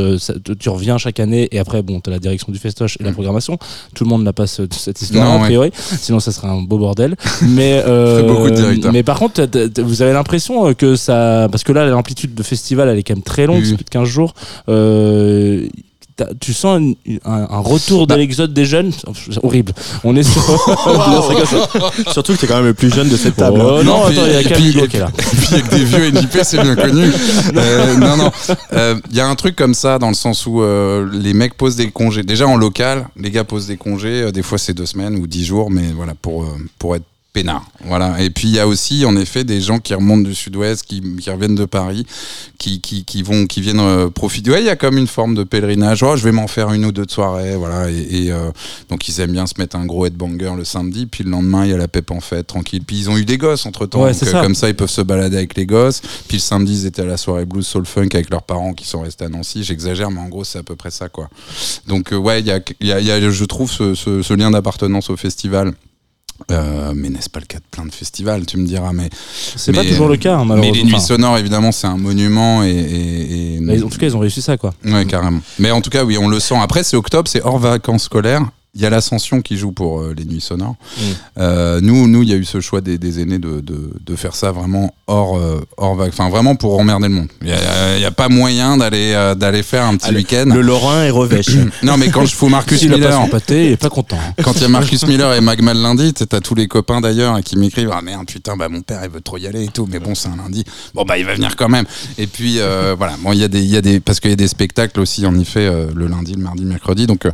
tu reviens chaque année et après, bon, t'as la direction du festoche et la Mm. programmation. Tout le monde n'a pas ce- cette histoire Non, a ouais. priori. Sinon, ça serait un beau bordel. (laughs) Mais euh, beaucoup de. Mais par contre, vous avez l'impression euh, que ça, parce que là, l'amplitude de festival, elle est quand même très longue, Oui. c'est plus de 15 jours. Euh, tu sens un, un retour de Bah. l'exode des jeunes C'est horrible. On est sur. (laughs) (laughs) (laughs) Surtout que tu es quand même le plus jeune de cette table. Oh, hein. non, attends, il y a Camille qui est là. Et puis avec des vieux NJP, c'est bien connu. Euh, non, non. Euh, Il y a un truc comme ça dans le sens où euh, les mecs posent des congés. Déjà en local, les gars posent des congés. des fois c'est deux semaines ou dix jours, mais voilà pour pour être peinard. Voilà. Et puis il y a aussi en effet des gens qui remontent du Sud-Ouest, qui, qui reviennent de Paris, qui, qui, qui vont, qui viennent euh, profiter. Ouais, il y a comme une forme de pèlerinage. Oh, je vais m'en faire une ou deux de soirée, voilà. Et, et, euh, donc ils aiment bien se mettre un gros headbanger le samedi, puis le lendemain il y a la pep en fête, tranquille. Puis ils ont eu des gosses entre temps, Ouais, c'est ça. comme ça ils peuvent se balader avec les gosses. Puis le samedi ils étaient à la soirée blues soul funk avec leurs parents qui sont restés à Nancy. J'exagère, mais en gros c'est à peu près ça, quoi. Donc euh, ouais, il y a, il y a- y a, je trouve, ce, ce- ce lien d'appartenance au festival. Euh, mais n'est-ce pas le cas de plein de festivals, tu me diras, mais C'est pas Mais, toujours le cas, hein, mais malheureusement. les nuits sonores, évidemment, c'est un monument et, et- et- mais en tout cas, ils ont réussi ça, quoi. Ouais, carrément. Mais en tout cas, oui, on le sent. Après, c'est octobre, c'est hors vacances scolaires. Il y a l'ascension qui joue pour euh, les nuits sonores. Mm. Euh, nous, nous, il y a eu ce choix des, des aînés de, de, de faire ça vraiment hors, euh, hors vac- enfin vraiment pour emmerder le monde. Il y a, il pas moyen d'aller euh, d'aller faire un petit week-end. Le Lorrain et Revêche. (coughs) Non, mais quand je fous Marcus pas Miller, son pâté, il est pas content. hein. quand il y a (laughs) Marcus Miller et Magmal lundi, t'as tous les copains d'ailleurs qui m'écrivent ah merde putain bah mon père il veut trop y aller et tout mais bon c'est un lundi bon bah il va venir quand même et puis euh, (laughs) voilà bon il y a des il y a des parce qu'il y a des spectacles aussi en effet euh, le lundi le mardi le mercredi donc euh,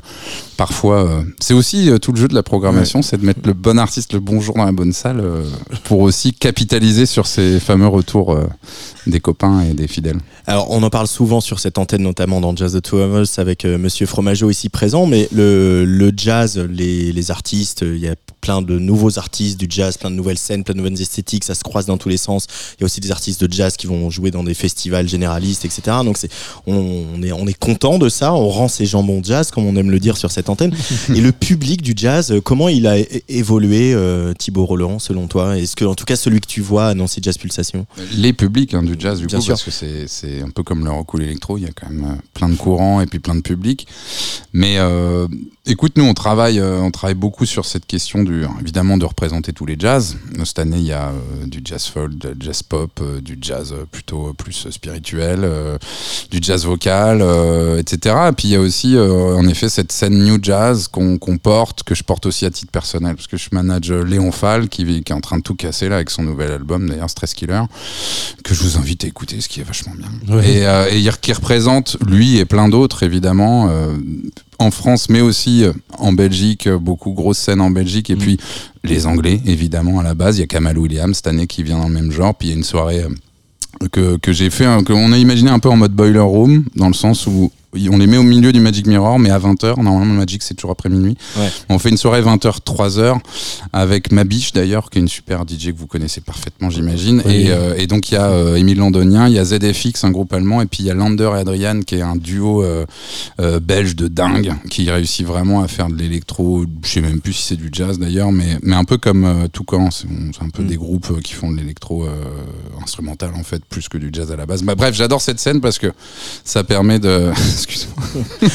parfois euh, c'est aussi euh, tout le jeu de la programmation c'est de mettre le bon artiste le bon jour dans la bonne salle euh, pour aussi capitaliser sur ces fameux retours euh, des copains et des fidèles. Alors, on en parle souvent sur cette antenne, notamment dans Jazz the Two of Us, avec Monsieur Fromageau ici présent, mais le, le jazz, les, les artistes, il y a plein de nouveaux artistes du jazz, plein de nouvelles scènes, plein de nouvelles esthétiques, ça se croise dans tous les sens. Il y a aussi des artistes de jazz qui vont jouer dans des festivals généralistes, etc. Donc, c'est, on, on est, on est content de ça, on rend ses jambons jazz, comme on aime le dire sur cette antenne. (laughs) Et le public du jazz, euh, comment il a évolué, euh, Thibaut Roland, selon toi? Est-ce que, en tout cas, celui que tu vois Nancy Jazz Pulsation? Les publics hein, du jazz du Bien coup sûr. parce que c'est c'est un peu comme le rock ou l'électro il y a quand même euh, plein de courants et puis plein de publics mais euh, écoute nous on travaille on travaille beaucoup sur cette question du évidemment de représenter tous les jazz. Cette année, il y a euh, du jazz folk, du jazz pop, euh, du jazz plutôt plus spirituel, euh, du jazz vocal, euh, etc. Et puis il y a aussi, euh, en effet, cette scène new jazz qu'on qu'on porte, que je porte aussi à titre personnel, parce que je manage Léon Fall, qui, qui est en train de tout casser là avec son nouvel album, d'ailleurs Stress Killer, que je vous invite à écouter, ce qui est vachement bien. Ouais. Et, euh, et qui représente lui et plein d'autres, évidemment. En France, mais aussi euh, en Belgique, euh, beaucoup grosses scènes en Belgique, et Mm. puis les Anglais, évidemment, à la base. Il y a Kamal Williams cette année qui vient dans le même genre, puis il y a une soirée euh, que, que j'ai fait, hein, qu'on a imaginé un peu en mode boiler room, dans le sens où on les met au milieu du Magic Mirror, mais à 20h. Normalement, le Magic, c'est toujours après minuit. Ouais. On fait une soirée 20h, 3h, avec Mabiche d'ailleurs, qui est une super DJ que vous connaissez parfaitement, j'imagine. Oui. Et, euh, et donc, il y a euh, Émile Londonien, il y a ZFX, un groupe allemand, et puis il y a Lander et Adrian, qui est un duo euh, euh, belge de dingue, qui réussit vraiment à faire de l'électro. Je sais même plus si c'est du jazz d'ailleurs, mais, mais un peu comme Toucan. C'est un peu Mm. des groupes qui font de l'électro instrumental, en fait, plus que du jazz à la base. Bah, bref, j'adore cette scène parce que ça permet de. (laughs) Excuse-moi.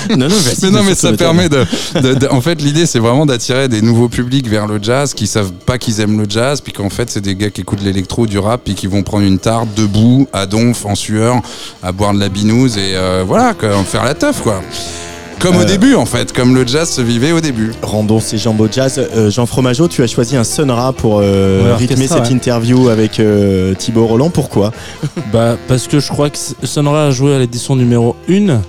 (laughs) Non, non, Mais non, mais surtout, ça permet de, de- de- En fait, l'idée, c'est vraiment d'attirer des nouveaux publics vers le jazz qui savent pas qu'ils aiment le jazz, puis qu'en fait, c'est des gars qui écoutent l'électro, du rap, puis qui vont prendre une tarte debout, à donf, en sueur, à boire de la binouse et euh, voilà, quoi, faire la teuf, quoi. Comme au Euh. début, en fait, comme le jazz se vivait au début. Rendons ces jambes au jazz. Euh, Jean Fromageau, tu as choisi un Sonra pour euh, Ouais, rythmer cette ouais. interview avec euh, Thibaut Roland. Pourquoi? Bah, parce que je crois que Sonora a joué à l'édition numéro 1,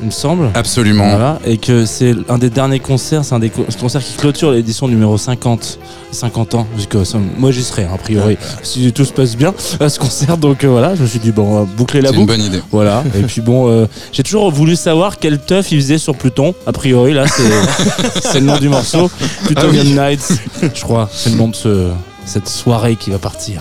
il me semble. Absolument. Voilà, et que c'est un des derniers concerts, c'est un des co- concerts qui clôture l'édition numéro 50, 50 ans. Que ça- moi j'y serai, hein, a priori, si tout se passe bien à ce concert. Donc euh, voilà, je me suis dit, bon, on va boucler la C'est une boucle. bonne idée. Voilà, (laughs) et puis bon, euh, j'ai toujours voulu savoir quel teuf il faisait sur Pluton. A priori, là, c'est (laughs) c'est le nom du morceau. Plutonian Ah oui. Nights, je crois, c'est le nom de ce, cette soirée qui va partir.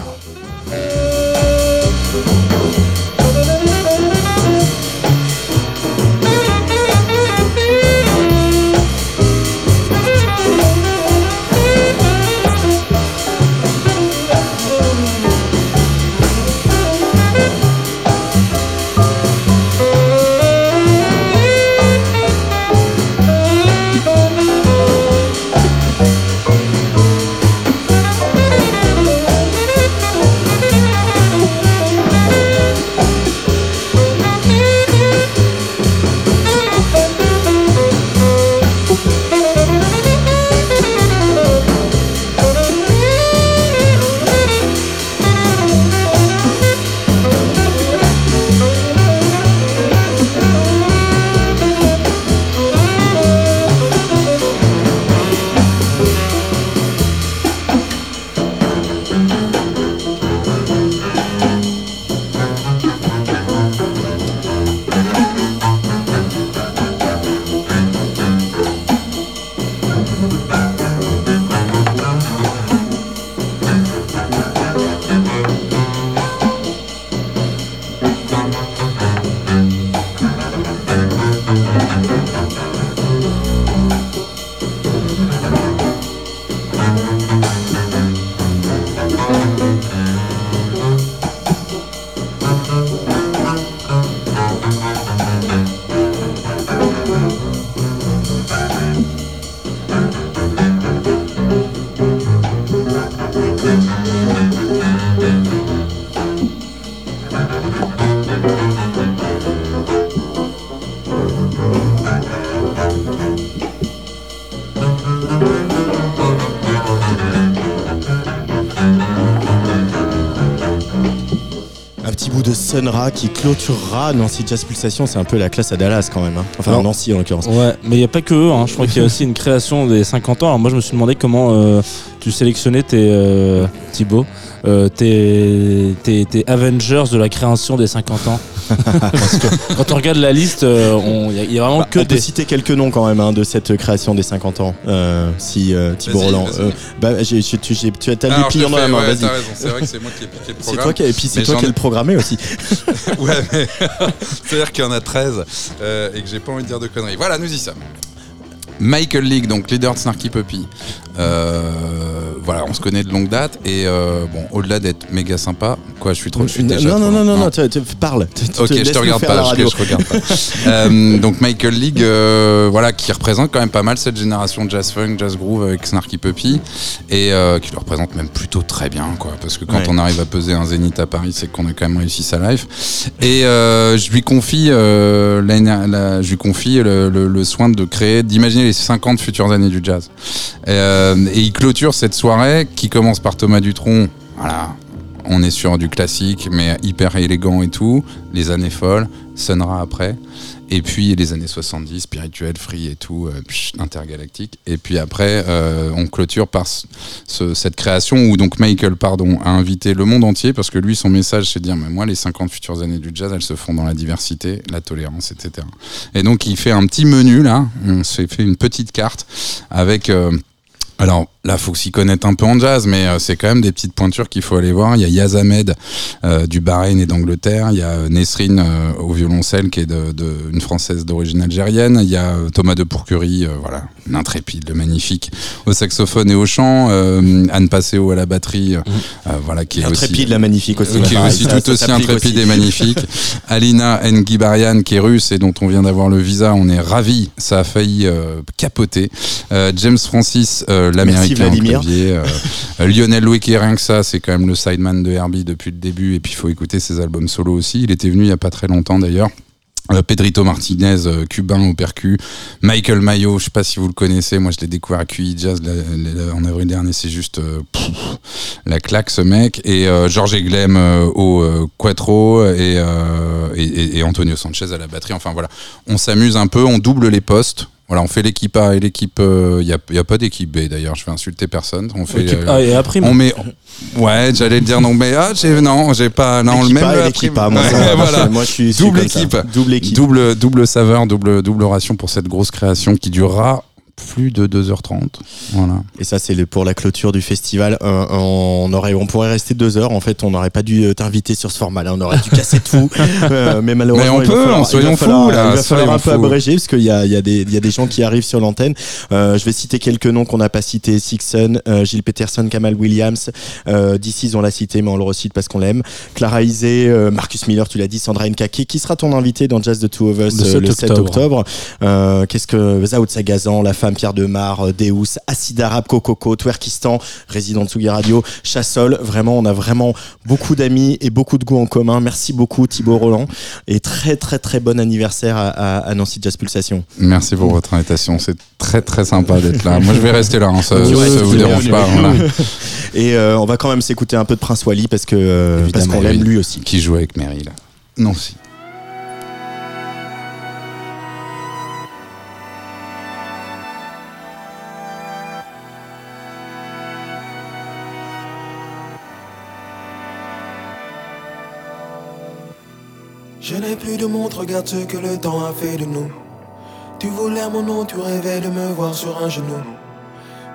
Qui clôturera Nancy Jazz Pulsation. C'est un peu la classe à Dallas quand même. hein. Enfin, Alors- Nancy en l'occurrence. Ouais, mais il n'y a pas que eux. hein. Je crois qu'il y a aussi une création des 50 ans. Alors moi, je me suis demandé comment euh, tu sélectionnais tes euh, Thibaut, euh, tes, tes, tes Avengers de la création des 50 ans. Parce que quand on regarde la liste, euh, il y, a- il y a vraiment Bah, que on peut des. citer quelques noms quand même hein, de cette création des 50 ans. Euh, si euh, Thibaut Roland. euh, bah, j'ai- j'ai- tu, j'ai- tu as dépliant te dans la main. ouais, Vas-y. t'as raison, c'est vrai que c'est moi qui ai piqué le C'est programme. toi qui, et puis c'est Mais toi qui as ai- le programmé aussi. (laughs) (laughs) Ouais, mais (laughs) c'est-à-dire qu'il y en a 13 euh, et que j'ai pas envie de dire de conneries. Voilà, nous y sommes. Michael League, donc leader de Snarky Puppy. Euh, voilà, on se connaît de longue date et euh, bon, au-delà d'être méga sympa, quoi, je suis trop. Je suis déjà non, non, non, non, non, tu- tu- parle. Tu- tu- Ok, je te regarde pas, je, je regarde pas. Euh, donc Michael League, euh, voilà, qui représente quand même pas mal cette génération de jazz funk, jazz groove avec Snarky Puppy, et euh, qui le représente même plutôt très bien, quoi. Parce que quand Ouais. on arrive à peser un zénith à Paris, c'est qu'on a quand même réussi sa life. Et je lui confie, la- je lui confie le, le- le soin de créer, d'imaginer les 50 futures années du jazz. Et il clôture cette soirée qui commence par Thomas Dutronc. Voilà, on est sur du classique, mais hyper élégant et tout. Les années folles, Sunra après. Et puis les années 70, spirituel, free et tout, euh, intergalactique. Et puis après, euh, on clôture par ce- ce- cette création où donc Michael, pardon, a invité le monde entier parce que lui, son message, c'est de dire, mais moi, les 50 futures années du jazz, elles se font dans la diversité, la tolérance, etc. Et donc, il fait un petit menu là. On s'est fait une petite carte avec. euh, alors là, faut s'y connaître un peu en jazz, mais euh, c'est quand même des petites pointures qu'il faut aller voir. Il y a Yaz Ahmed euh, du Bahreïn et d'Angleterre. Il y a euh, Nesrine euh, au violoncelle qui est de, une française d'origine algérienne. Il y a euh, Thomas de Pourcurie, voilà, l'intrépide, le magnifique, au saxophone et au chant. Euh, Anne Passeo à la batterie, euh, euh, voilà, qui est aussi Intrépide, la magnifique aussi. qui est aussi ça- tout ça aussi intrépide aussi. et magnifique. (laughs) Alina Ngibarian qui est russe et dont on vient d'avoir le visa, on est ravis. Ça a failli euh, capoter. James Francis, l'américain clavier. (laughs) Lionel Louis qui est rien que ça, c'est quand même le sideman de Herbie depuis le début. Et puis il faut écouter ses albums solo aussi. Il était venu il y a pas très longtemps d'ailleurs. Euh, Pedrito Martinez, euh, cubain au percu. Michael Mayo, je sais pas si vous le connaissez. Moi, je l'ai découvert à QI Jazz en avril dernier. C'est juste euh, la claque, ce mec. Et Georges Eglem au quattro et Antonio Sanchez à la batterie. Enfin voilà, on s'amuse un peu, on double les postes. Voilà, on fait l'équipe A et l'équipe. Il n'y a, y a pas d'équipe B d'ailleurs. Je vais insulter personne. On fait. Équipe euh, A et A prime. on met. Ouais, j'allais le dire non, mais ah, j'ai non, j'ai pas. Non, le L'équipe même. A et l'équipe. A, moi, Ouais, voilà. je- moi, je suis- Double équipe. Double équipe. Double, double saveur, double, double ration pour cette grosse création qui durera plus de 2h30. Voilà. Et ça, c'est pour la clôture du festival. Euh, on, aurait, on pourrait rester deux heures. En fait, on n'aurait pas dû euh, t'inviter sur ce format-là. On aurait dû casser tout. (laughs) Euh, mais malheureusement, Mais on il va peut, falloir- soyons fous, là, Il va falloir un peu abréger parce qu'il y a, il y, a des- il y a des gens qui arrivent sur l'antenne. Euh, je vais citer quelques noms qu'on n'a pas cités. Sixon, Gilles Peterson, Kamal Williams. D'ici, on l'a cité, mais on le recite parce qu'on l'aime. Clara Isé, Marcus Miller, tu l'as dit, Sandra Nkaki. Qui sera ton invité dans Jazz the Two of Us Le euh, 7 le 7 octobre. Qu'est-ce que Zaoud Sagazan, La Femme, Pierre Demar, euh, Deus, Acid Arabe, Cococo, Twerkistan, résident de Tsugi Radio, Chassol. Vraiment, on a vraiment beaucoup d'amis et beaucoup de goûts en commun. Merci beaucoup Thibaut Roland et très très très bon anniversaire à, à, à Nancy Jazz Pulsation. Merci pour votre invitation. C'est très très sympa d'être là. Moi, je vais rester là. hein, ça, (laughs) restes, vous dérange pas. voilà. Et euh, on va quand même s'écouter un peu de Prince Wally parce que euh, parce qu'on l'aime oui. lui aussi. Qui joue avec Mary là Non, si. Je n'ai plus de montre, regarde ce que le temps a fait de nous. Tu voulais mon nom, tu rêvais de me voir sur un genou.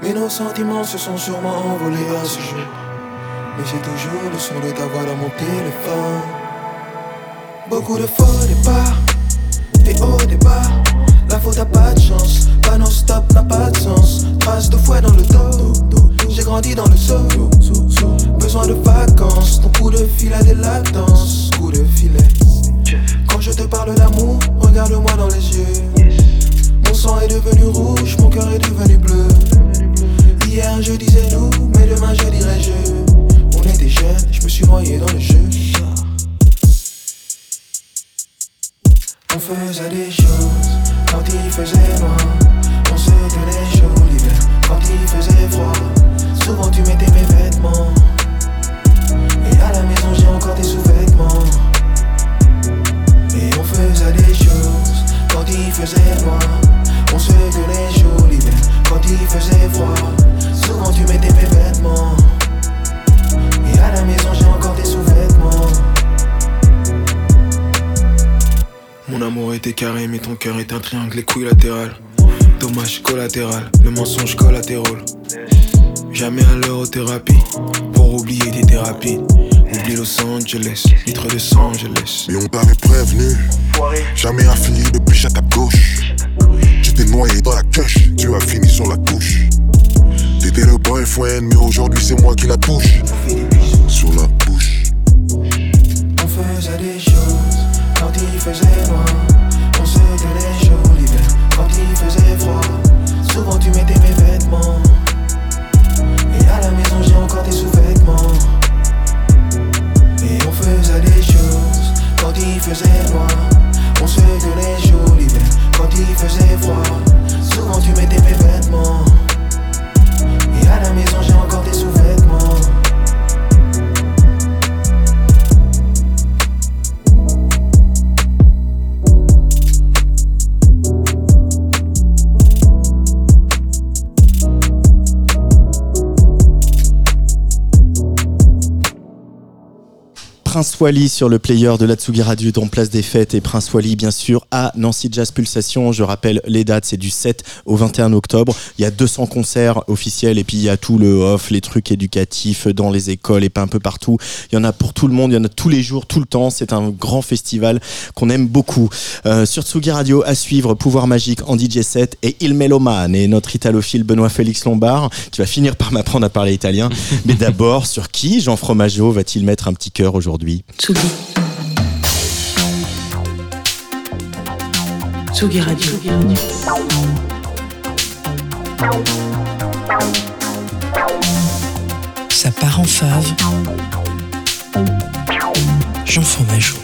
Mais nos sentiments se sont sûrement envolés à ce jour. Mais j'ai toujours le son de ta voix dans mon téléphone. Beaucoup de faux départs, des hauts départ. La faute a pas de chance, pas non stop n'a pas de sens. Trace de fouet dans le dos, j'ai grandi dans le seau. Besoin de vacances, ton coup de fil a des latences. Coup de filet. Te parle d'amour, regarde-moi dans les yeux. Mon sang est devenu rouge, mon cœur est devenu bleu. Wally sur le player de la Tsugi Radio dans Place des Fêtes. Et Prince Wally bien sûr à Nancy Jazz Pulsation. Je rappelle les dates, c'est du 7 au 21 octobre. Il y a 200 concerts officiels et puis il y a tout le off, les trucs éducatifs dans les écoles et pas un peu partout. Il y en a pour tout le monde, il y en a tous les jours, tout le temps. C'est un grand festival qu'on aime beaucoup. Euh, sur Tsugi Radio à suivre Pouvoir Magique en DJ set et Il Meloman et notre italophile Benoît Félix Lombard qui va finir par m'apprendre à parler italien. (laughs) Mais d'abord, sur qui Jean Fromageau va-t-il mettre un petit cœur aujourd'hui? Tsugi. Tsugi Radio. Ça part en fave. Jean Fromageau.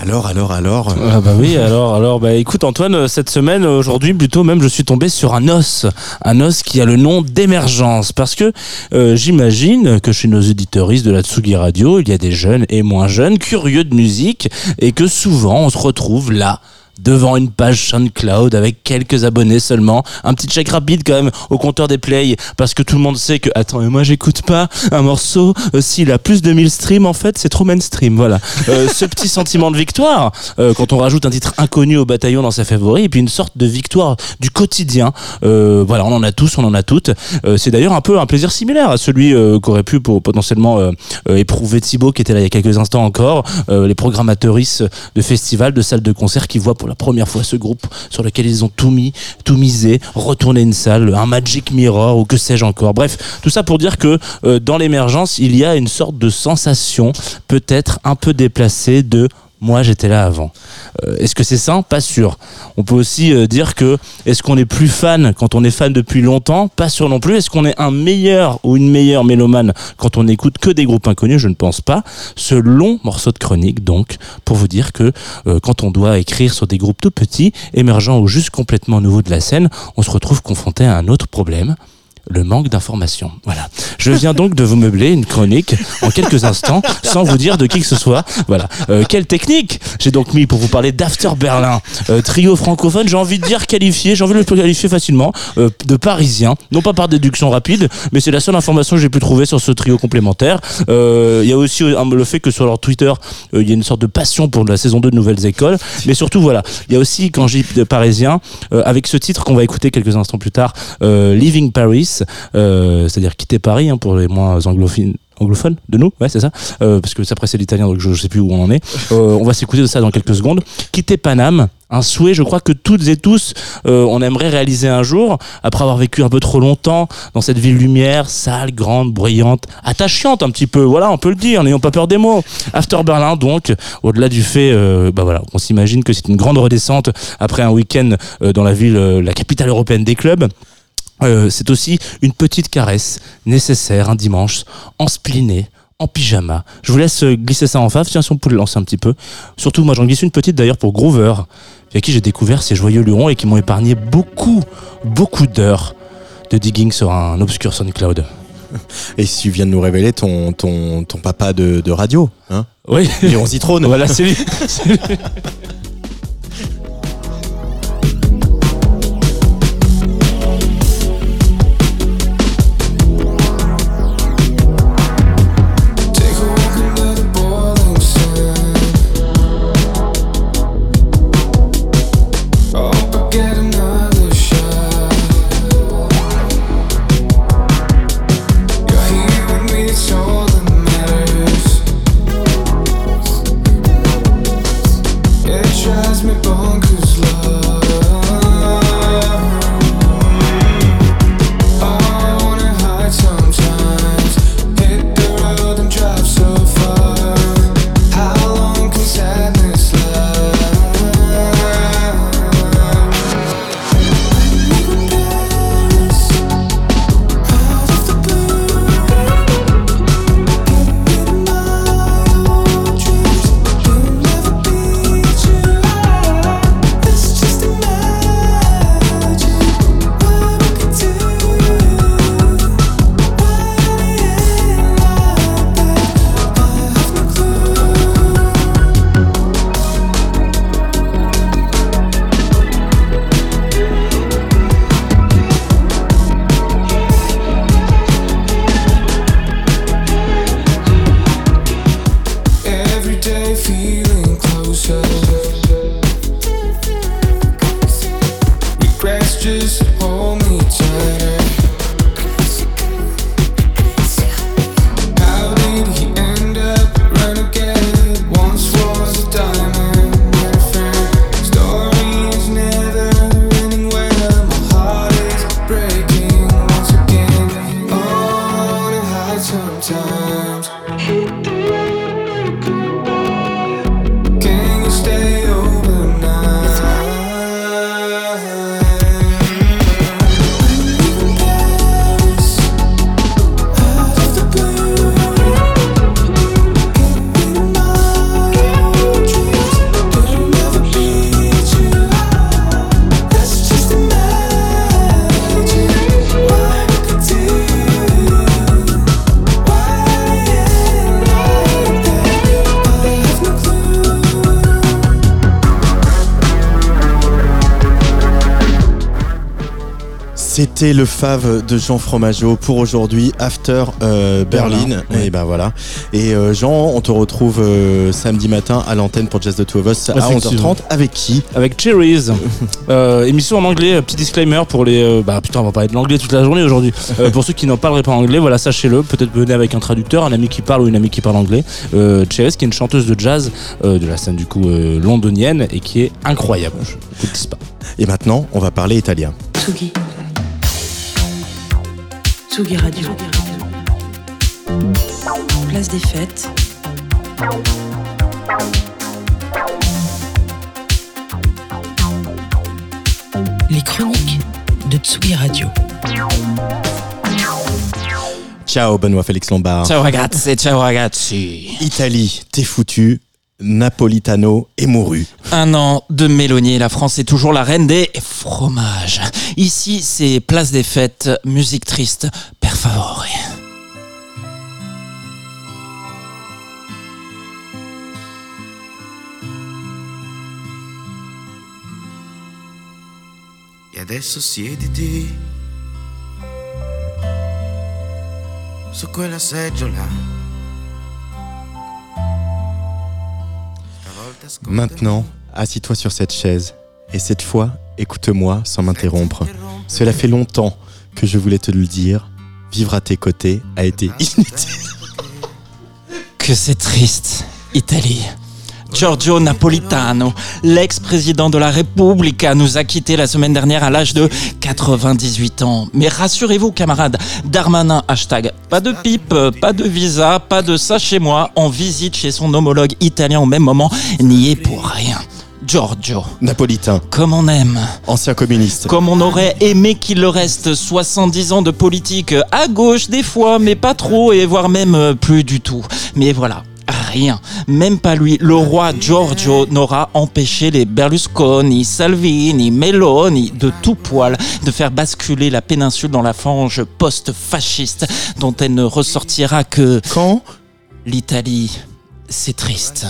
Alors, alors, alors. Ah bah oui, alors, alors, bah écoute Antoine, euh, cette semaine, aujourd'hui plutôt même, je suis tombé sur un os, un os qui a le nom d'émergence, parce que euh, j'imagine que chez nos éditeuristes de la Tsugi Radio, il y a des jeunes et moins jeunes curieux de musique, et que souvent on se retrouve là devant une page SoundCloud avec quelques abonnés seulement, un petit check rapide quand même au compteur des plays parce que tout le monde sait que attends mais moi j'écoute pas un morceau euh, s'il a plus de 1000 streams en fait c'est trop mainstream voilà. Euh, (laughs) ce petit sentiment de victoire euh, quand on rajoute un titre inconnu au bataillon dans sa favoris et puis une sorte de victoire du quotidien euh, voilà on en a tous on en a toutes. C'est d'ailleurs un peu un plaisir similaire à celui qu'aurait pu pour, potentiellement éprouver Thibaut qui était là il y a quelques instants encore les programmateuristes de festivals de salles de concert qui voient pour la première fois ce groupe sur lequel ils ont tout mis tout misé retourner une salle un Magic Mirror ou que sais-je encore. Bref tout ça pour dire que euh, dans l'émergence il y a une sorte de sensation peut-être un peu déplacée de moi j'étais là avant. Euh, est-ce que c'est ça Pas sûr. On peut aussi euh, dire que est-ce qu'on est plus fan quand on est fan depuis longtemps? Pas sûr non plus. Est-ce qu'on est un meilleur ou une meilleure mélomane quand on n'écoute que des groupes inconnus? Je ne pense pas. Ce long morceau de chronique donc pour vous dire que euh, quand on doit écrire sur des groupes tout petits, émergents ou juste complètement nouveaux de la scène, on se retrouve confronté à un autre problème le manque d'informations. Voilà. Je viens donc de vous meubler une chronique en quelques instants, sans vous dire de qui que ce soit. Voilà. Euh, quelle technique J'ai donc mis pour vous parler d'After Berlin, euh, trio francophone. J'ai envie de dire qualifié, j'ai envie de le qualifier facilement euh, de parisien, non pas par déduction rapide, mais c'est la seule information que j'ai pu trouver sur ce trio complémentaire. Euh, Il y a aussi euh, le fait que sur leur Twitter, euh, il y a une sorte de passion pour la saison 2 de Nouvelles Écoles, mais surtout voilà, il y a aussi quand j'ai parisien, avec ce titre qu'on va écouter quelques instants plus tard, Leaving Paris, euh, c'est-à-dire quitter Paris hein, pour les moins anglophones anglophone de nous, ouais c'est ça, euh, parce que ça précède l'italien donc je, je sais plus où on en est. Euh, on va s'écouter de ça dans quelques secondes. Quitter Paname, un souhait, je crois que toutes et tous, on aimerait réaliser un jour, après avoir vécu un peu trop longtemps dans cette ville lumière, sale, grande, bruyante, attachante un petit peu, voilà, on peut le dire, n'ayons pas peur des mots. After Berlin, donc, au-delà du fait, bah voilà, on s'imagine que c'est une grande redescente après un week-end dans la ville, la capitale européenne des clubs. Euh, c'est aussi une petite caresse nécessaire un dimanche, en spliné, en pyjama. Je vous laisse euh, glisser ça en fave, tiens, si on peut le lancer un petit peu. Surtout, moi, j'en glisse une petite d'ailleurs pour Groover, avec qui j'ai découvert ces joyeux lurons et qui m'ont épargné beaucoup, beaucoup d'heures de digging sur un obscur SoundCloud. (laughs) Et si tu viens de nous révéler ton, ton, ton papa de, de radio, hein Oui, Léon Zitrone. (laughs) voilà. C'est lui. (laughs) fave de Jean Fromageau pour aujourd'hui, After euh, Berlin. Berlin, Et ben voilà. Et euh, Jean, on te retrouve euh, samedi matin à l'antenne pour Just the Two of Us à Effectivement. 11h30. Avec qui? Avec Cherries, (laughs) Euh, émission en anglais, petit disclaimer pour les. euh, bah putain, on va parler de l'anglais toute la journée aujourd'hui. (laughs) Euh, pour ceux qui n'en parleraient pas anglais, voilà, sachez-le. Peut-être venez avec un traducteur, un ami qui parle ou une amie qui parle anglais. Euh, Cherries, qui est une chanteuse de jazz euh, de la scène du coup euh, londonienne et qui est incroyable. Je dis pas. Et maintenant, on va parler italien. Tsugi. Tsugi Radio. Place des fêtes. Les chroniques de Tsugi Radio. Ciao Benoît Félix Lombard. Ciao ragazzi, ciao ragazzi. Italie, t'es foutu. Napolitano est mouru. Un an de Mélanie, la France est toujours la reine des fromages. Ici, c'est place des fêtes, musique triste, per favore. E adesso siediti su quella seggiola. Maintenant, assis-toi sur cette chaise. Et cette fois, écoute-moi sans m'interrompre. Cela fait longtemps que je voulais te le dire. Vivre à tes côtés a été inutile. Que c'est triste, Italie. Giorgio Napolitano, l'ex-président de la Repubblica, nous a quittés la semaine dernière à l'âge de 98 ans. Mais rassurez-vous, camarades, Darmanin, hashtag, pas de pipe, pas de visa, pas de ça chez moi, en visite chez son homologue italien au même moment, n'y est pour rien. Giorgio, Napolitain, comme on aime. ancien communiste. Comme on aurait aimé qu'il le reste 70 ans de politique à gauche des fois, mais pas trop, et voire même euh, plus du tout. Mais voilà. Rien, même pas lui, le roi Giorgio n'aura empêché les Berlusconi, Salvini, Meloni de tout poil de faire basculer la péninsule dans la fange post-fasciste dont elle ne ressortira que Quand? l'Italie. C'est triste.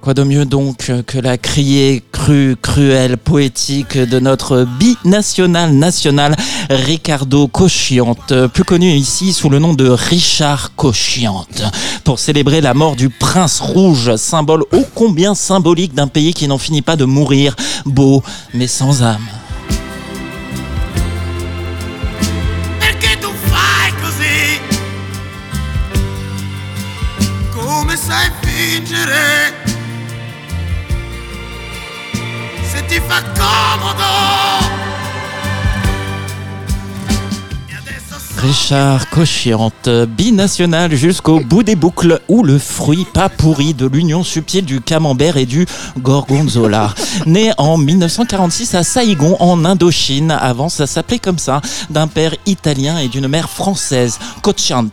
Quoi de mieux donc que la criée crue, cruelle, poétique de notre binational national Ricardo Cosciante, plus connu ici sous le nom de Richard Cosciante, pour célébrer la mort du prince rouge, symbole ô combien symbolique d'un pays qui n'en finit pas de mourir, beau mais sans âme. Fingere? Se ti fa comodo. Richard Cosciante, binational jusqu'au bout des boucles, ou le fruit pas pourri de l'union subtile du camembert et du gorgonzola. (laughs) Né en 1946 à Saïgon, en Indochine, avant ça s'appelait comme ça, d'un père italien et d'une mère française, Cosciante.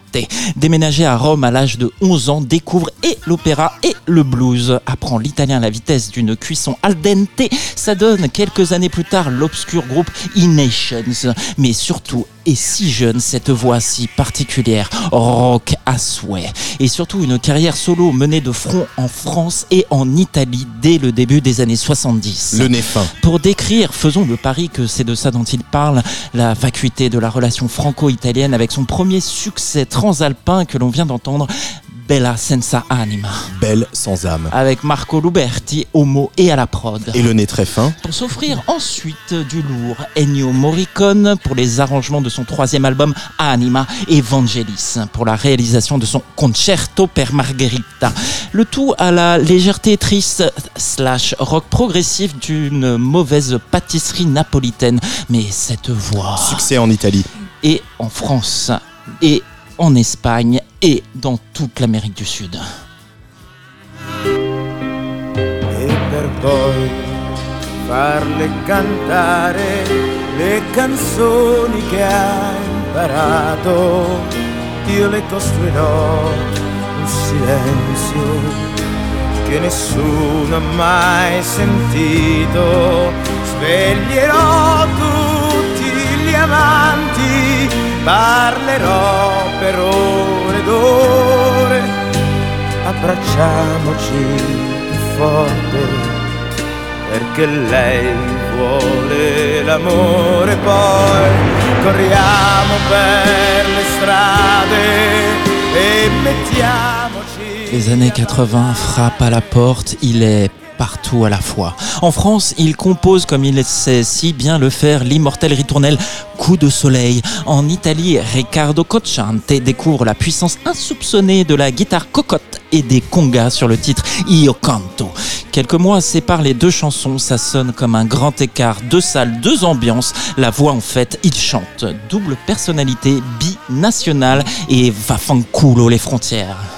Déménagé à Rome à l'âge de 11 ans, découvre et l'opéra et le blues, apprend l'italien à la vitesse d'une cuisson al dente, ça donne quelques années plus tard l'obscur groupe E-Nations, mais surtout et si jeune, cette voix si particulière, rock à souhait. Et surtout une carrière solo menée de front en France et en Italie dès le début des années 70. Le nez fin. Pour décrire, faisons le pari que c'est de ça dont il parle, la vacuité de la relation franco-italienne avec son premier succès transalpin que l'on vient d'entendre, Bella senza anima, Belle sans âme. avec Marco Luberti au mot et à la prod. Et le nez très fin. Pour s'offrir ensuite du lourd, Ennio Morricone pour les arrangements de son troisième album Anima et Vangelis pour la réalisation de son Concerto per Margherita. Le tout à la légèreté triste slash rock progressif d'une mauvaise pâtisserie napolitaine. Mais cette voix Succès en Italie. et en France et en Espagne et dans toute l'Amérique du Sud. e per poi farle cantare le canzoni che ha imparato. Io le costruirò un silenzio che nessuno ha mai sentito. Sveglierò tutti gli amanti, parlerò per ore ed ore. Abbracciamoci più forte perché lei vuole l'amore. Poi corriamo per le strade e mettiamoci Les années 80 frappent à la porte, il est partout à la fois. En France, il compose comme il sait si bien le faire l'immortel ritournel Coup de soleil. En Italie, Riccardo Cocciante découvre la puissance insoupçonnée de la guitare cocotte et des congas sur le titre Io Canto. Quelques mois séparent les deux chansons, ça sonne comme un grand écart, deux salles, deux ambiances. La voix en fait, il chante. Double personnalité, binationale et va fanculo les frontières.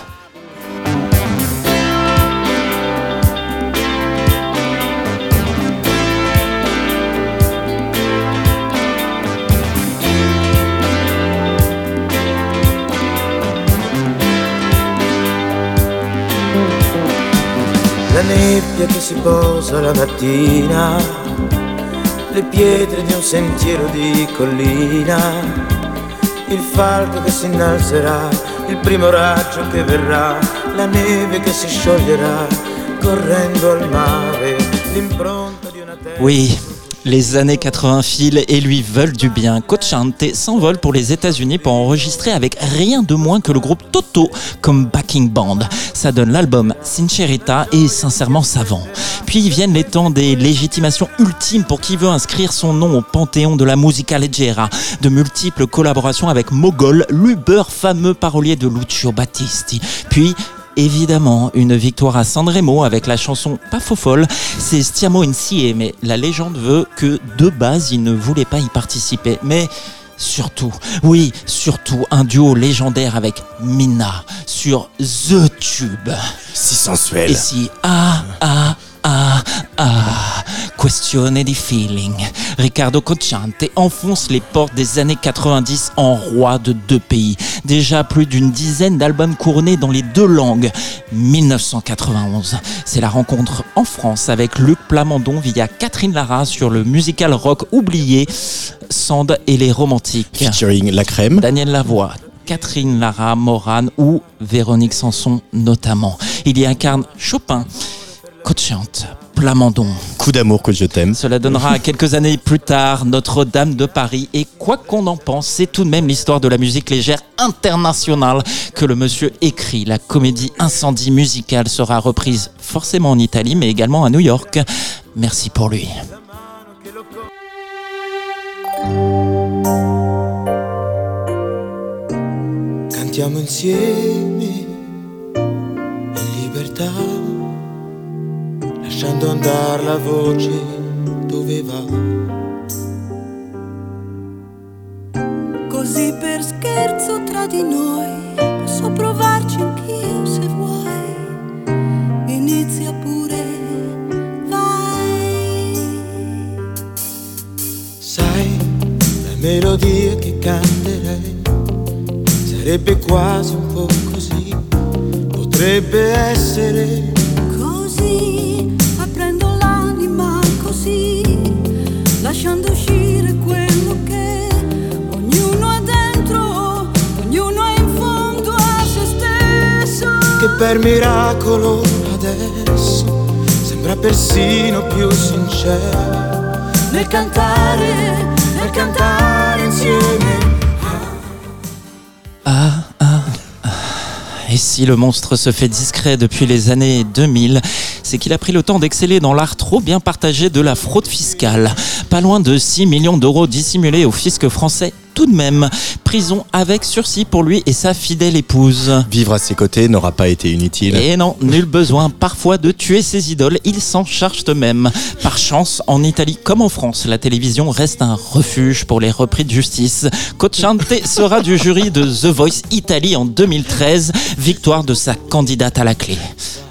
Nebbia che si posa la mattina, le pietre di un sentiero di collina, il falco che si innalzerà, il primo raggio che verrà, la neve che si scioglierà, correndo al mare, l'impronta di una terra. Oui, les années 80 filent et lui veulent du bien. Cochante s'envole pour les États-Unis pour enregistrer avec rien de moins que le groupe Toto comme backing band. Ça donne l'album Sincerita et sincèrement savant. Puis viennent les temps des légitimations ultimes pour qui veut inscrire son nom au panthéon de la musica leggera. De multiples collaborations avec Mogol, l'Uber fameux parolier de Lucio Battisti. Puis Évidemment, une victoire à Sanremo avec la chanson Pas faux folle, c'est Stiamo Insieme, mais la légende veut que de base il ne voulait pas y participer. Mais surtout, oui, surtout un duo légendaire avec Mina sur The Tube. Si sensuel. Et si ah questione di feeling. Riccardo Cocciante enfonce les portes des années 90 en roi de deux pays. Déjà plus d'une dizaine d'albums couronnés dans les deux langues. 1991, c'est la rencontre en France avec Luc Plamondon via Catherine Lara sur le musical rock oublié Sand et les romantiques. Featuring La Crème. Daniel Lavoie, Catherine Lara, Morane ou Véronique Sanson notamment. Il y incarne Chopin, Cocciante, Plamondon. Coup d'amour que je t'aime. Cela donnera (laughs) quelques années plus tard Notre-Dame de Paris. Et quoi qu'on en pense, c'est tout de même l'histoire de la musique légère internationale que le monsieur écrit. La comédie Incendie musicale sera reprise forcément en Italie, mais également à New York. Merci pour lui. Cantiamo insieme in libertà, lasciando andare la voce dove va. Così per scherzo tra di noi posso provarci anch'io se vuoi. Inizia pure, vai. Sai, la melodia che canterei sarebbe quasi un po' così, potrebbe essere Così per miracolo adesso sembra persino più sincero nel cantare, nel cantare insieme. Et si le monstre se fait discret depuis les années 2000, c'est qu'il a pris le temps d'exceller dans l'art trop bien partagé de la fraude fiscale. Pas loin de 6 millions d'euros dissimulés au fisc français tout de même. Prison avec sursis pour lui et sa fidèle épouse. Vivre à ses côtés n'aura pas été inutile. Et non, nul besoin parfois de tuer ses idoles, ils s'en chargent eux-mêmes. Par chance, en Italie comme en France, la télévision reste un refuge pour les repris de justice. Cocciante (laughs) sera du jury de The Voice Italie en 2013, victoire de sa candidate à la clé.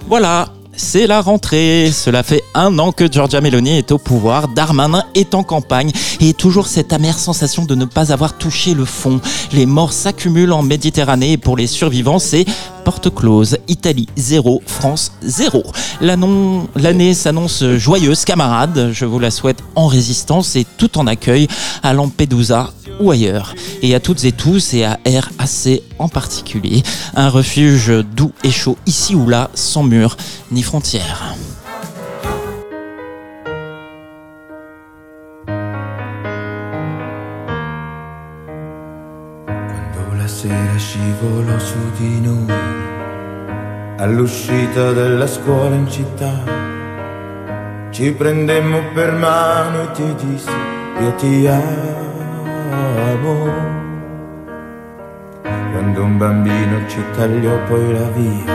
Voilà, c'est la rentrée. Cela fait un an que Giorgia Meloni est au pouvoir, Darmanin est en campagne et toujours cette amère sensation de ne pas avoir touché le fond. Les morts s'accumulent en Méditerranée et pour les survivants, c'est porte close. Italie 0, France 0. L'année s'annonce joyeuse, camarades. Je vous la souhaite en résistance et tout en accueil à Lampedusa ou ailleurs. Et à toutes et tous, et à RAC en particulier, un refuge doux et chaud ici ou là, sans mur ni frontières. Sera scivolò su di noi, all'uscita della scuola in città, ci prendemmo per mano e ti dissi io ti amo. Quando un bambino ci tagliò poi la via,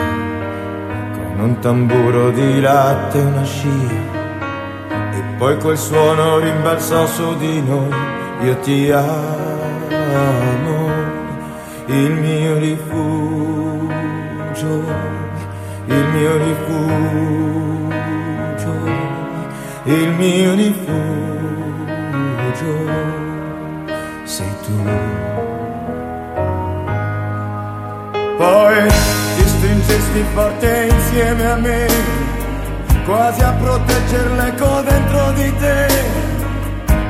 con un tamburo di latte e una scia, e poi quel suono rimbalzò su di noi, io ti amo, il mio rifugio, il mio rifugio, il mio rifugio, sei tu. Poi ti stringesti forte insieme a me, quasi a protegger l'eco dentro di te,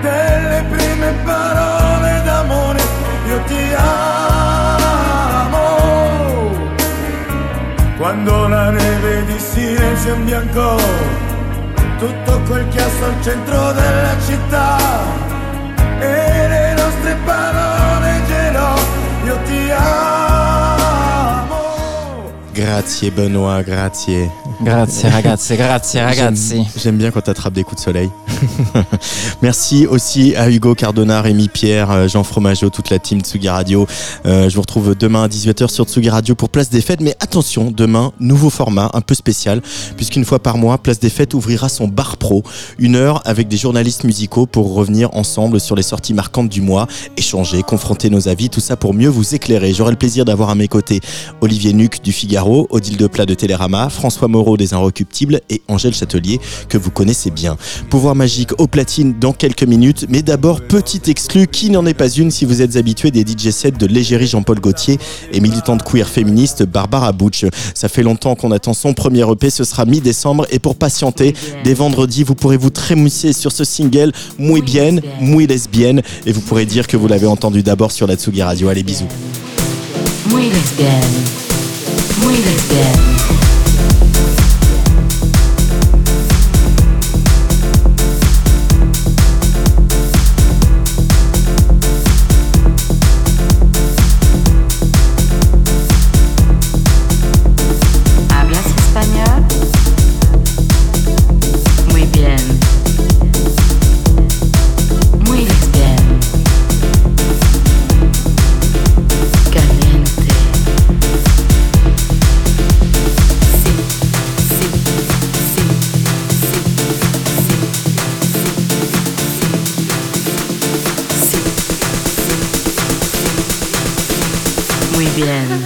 delle prime parole d'amore, io ti amo. Quando la neve di silenzio imbiancò tutto quel chiasso al centro della città e io ti amo. Grazie Benoît, grazie. Grazie ragazzi, grazie ragazzi. J'aime- bien quand tu attrapes des coups de soleil. (laughs) Merci aussi à Hugo Cardona, Rémi Pierre, euh, Jean Fromageau, toute la team Tsugi Radio. Euh, je vous retrouve demain à 18h sur Tsugi Radio pour Place des Fêtes. Mais attention, demain, nouveau format un peu spécial, puisqu'une fois par mois, Place des Fêtes ouvrira son bar pro. Une heure avec des journalistes musicaux pour revenir ensemble sur les sorties marquantes du mois, échanger, confronter nos avis, tout ça pour mieux vous éclairer. J'aurai le plaisir d'avoir à mes côtés Olivier Nuc du Figaro, Odile Deplat de Télérama, François Moreau des Inrecuptibles et Angèle Châtelier que vous connaissez bien. Pouvoir magique au platine dans quelques minutes, mais d'abord petite exclue qui n'en est pas une si vous êtes habitué des DJ sets de l'égérie Jean-Paul Gaultier et militante queer féministe Barbara Butch. Ça fait longtemps qu'on attend son premier EP, ce sera mi-décembre et pour patienter, dès vendredi, vous pourrez vous trémousser sur ce single Muy bien, muy lesbienne et vous pourrez dire que vous l'avez entendu d'abord sur la Tsugi Radio. Allez, bisous. Muy lesbienne. Muy lesbienne. Muy bien.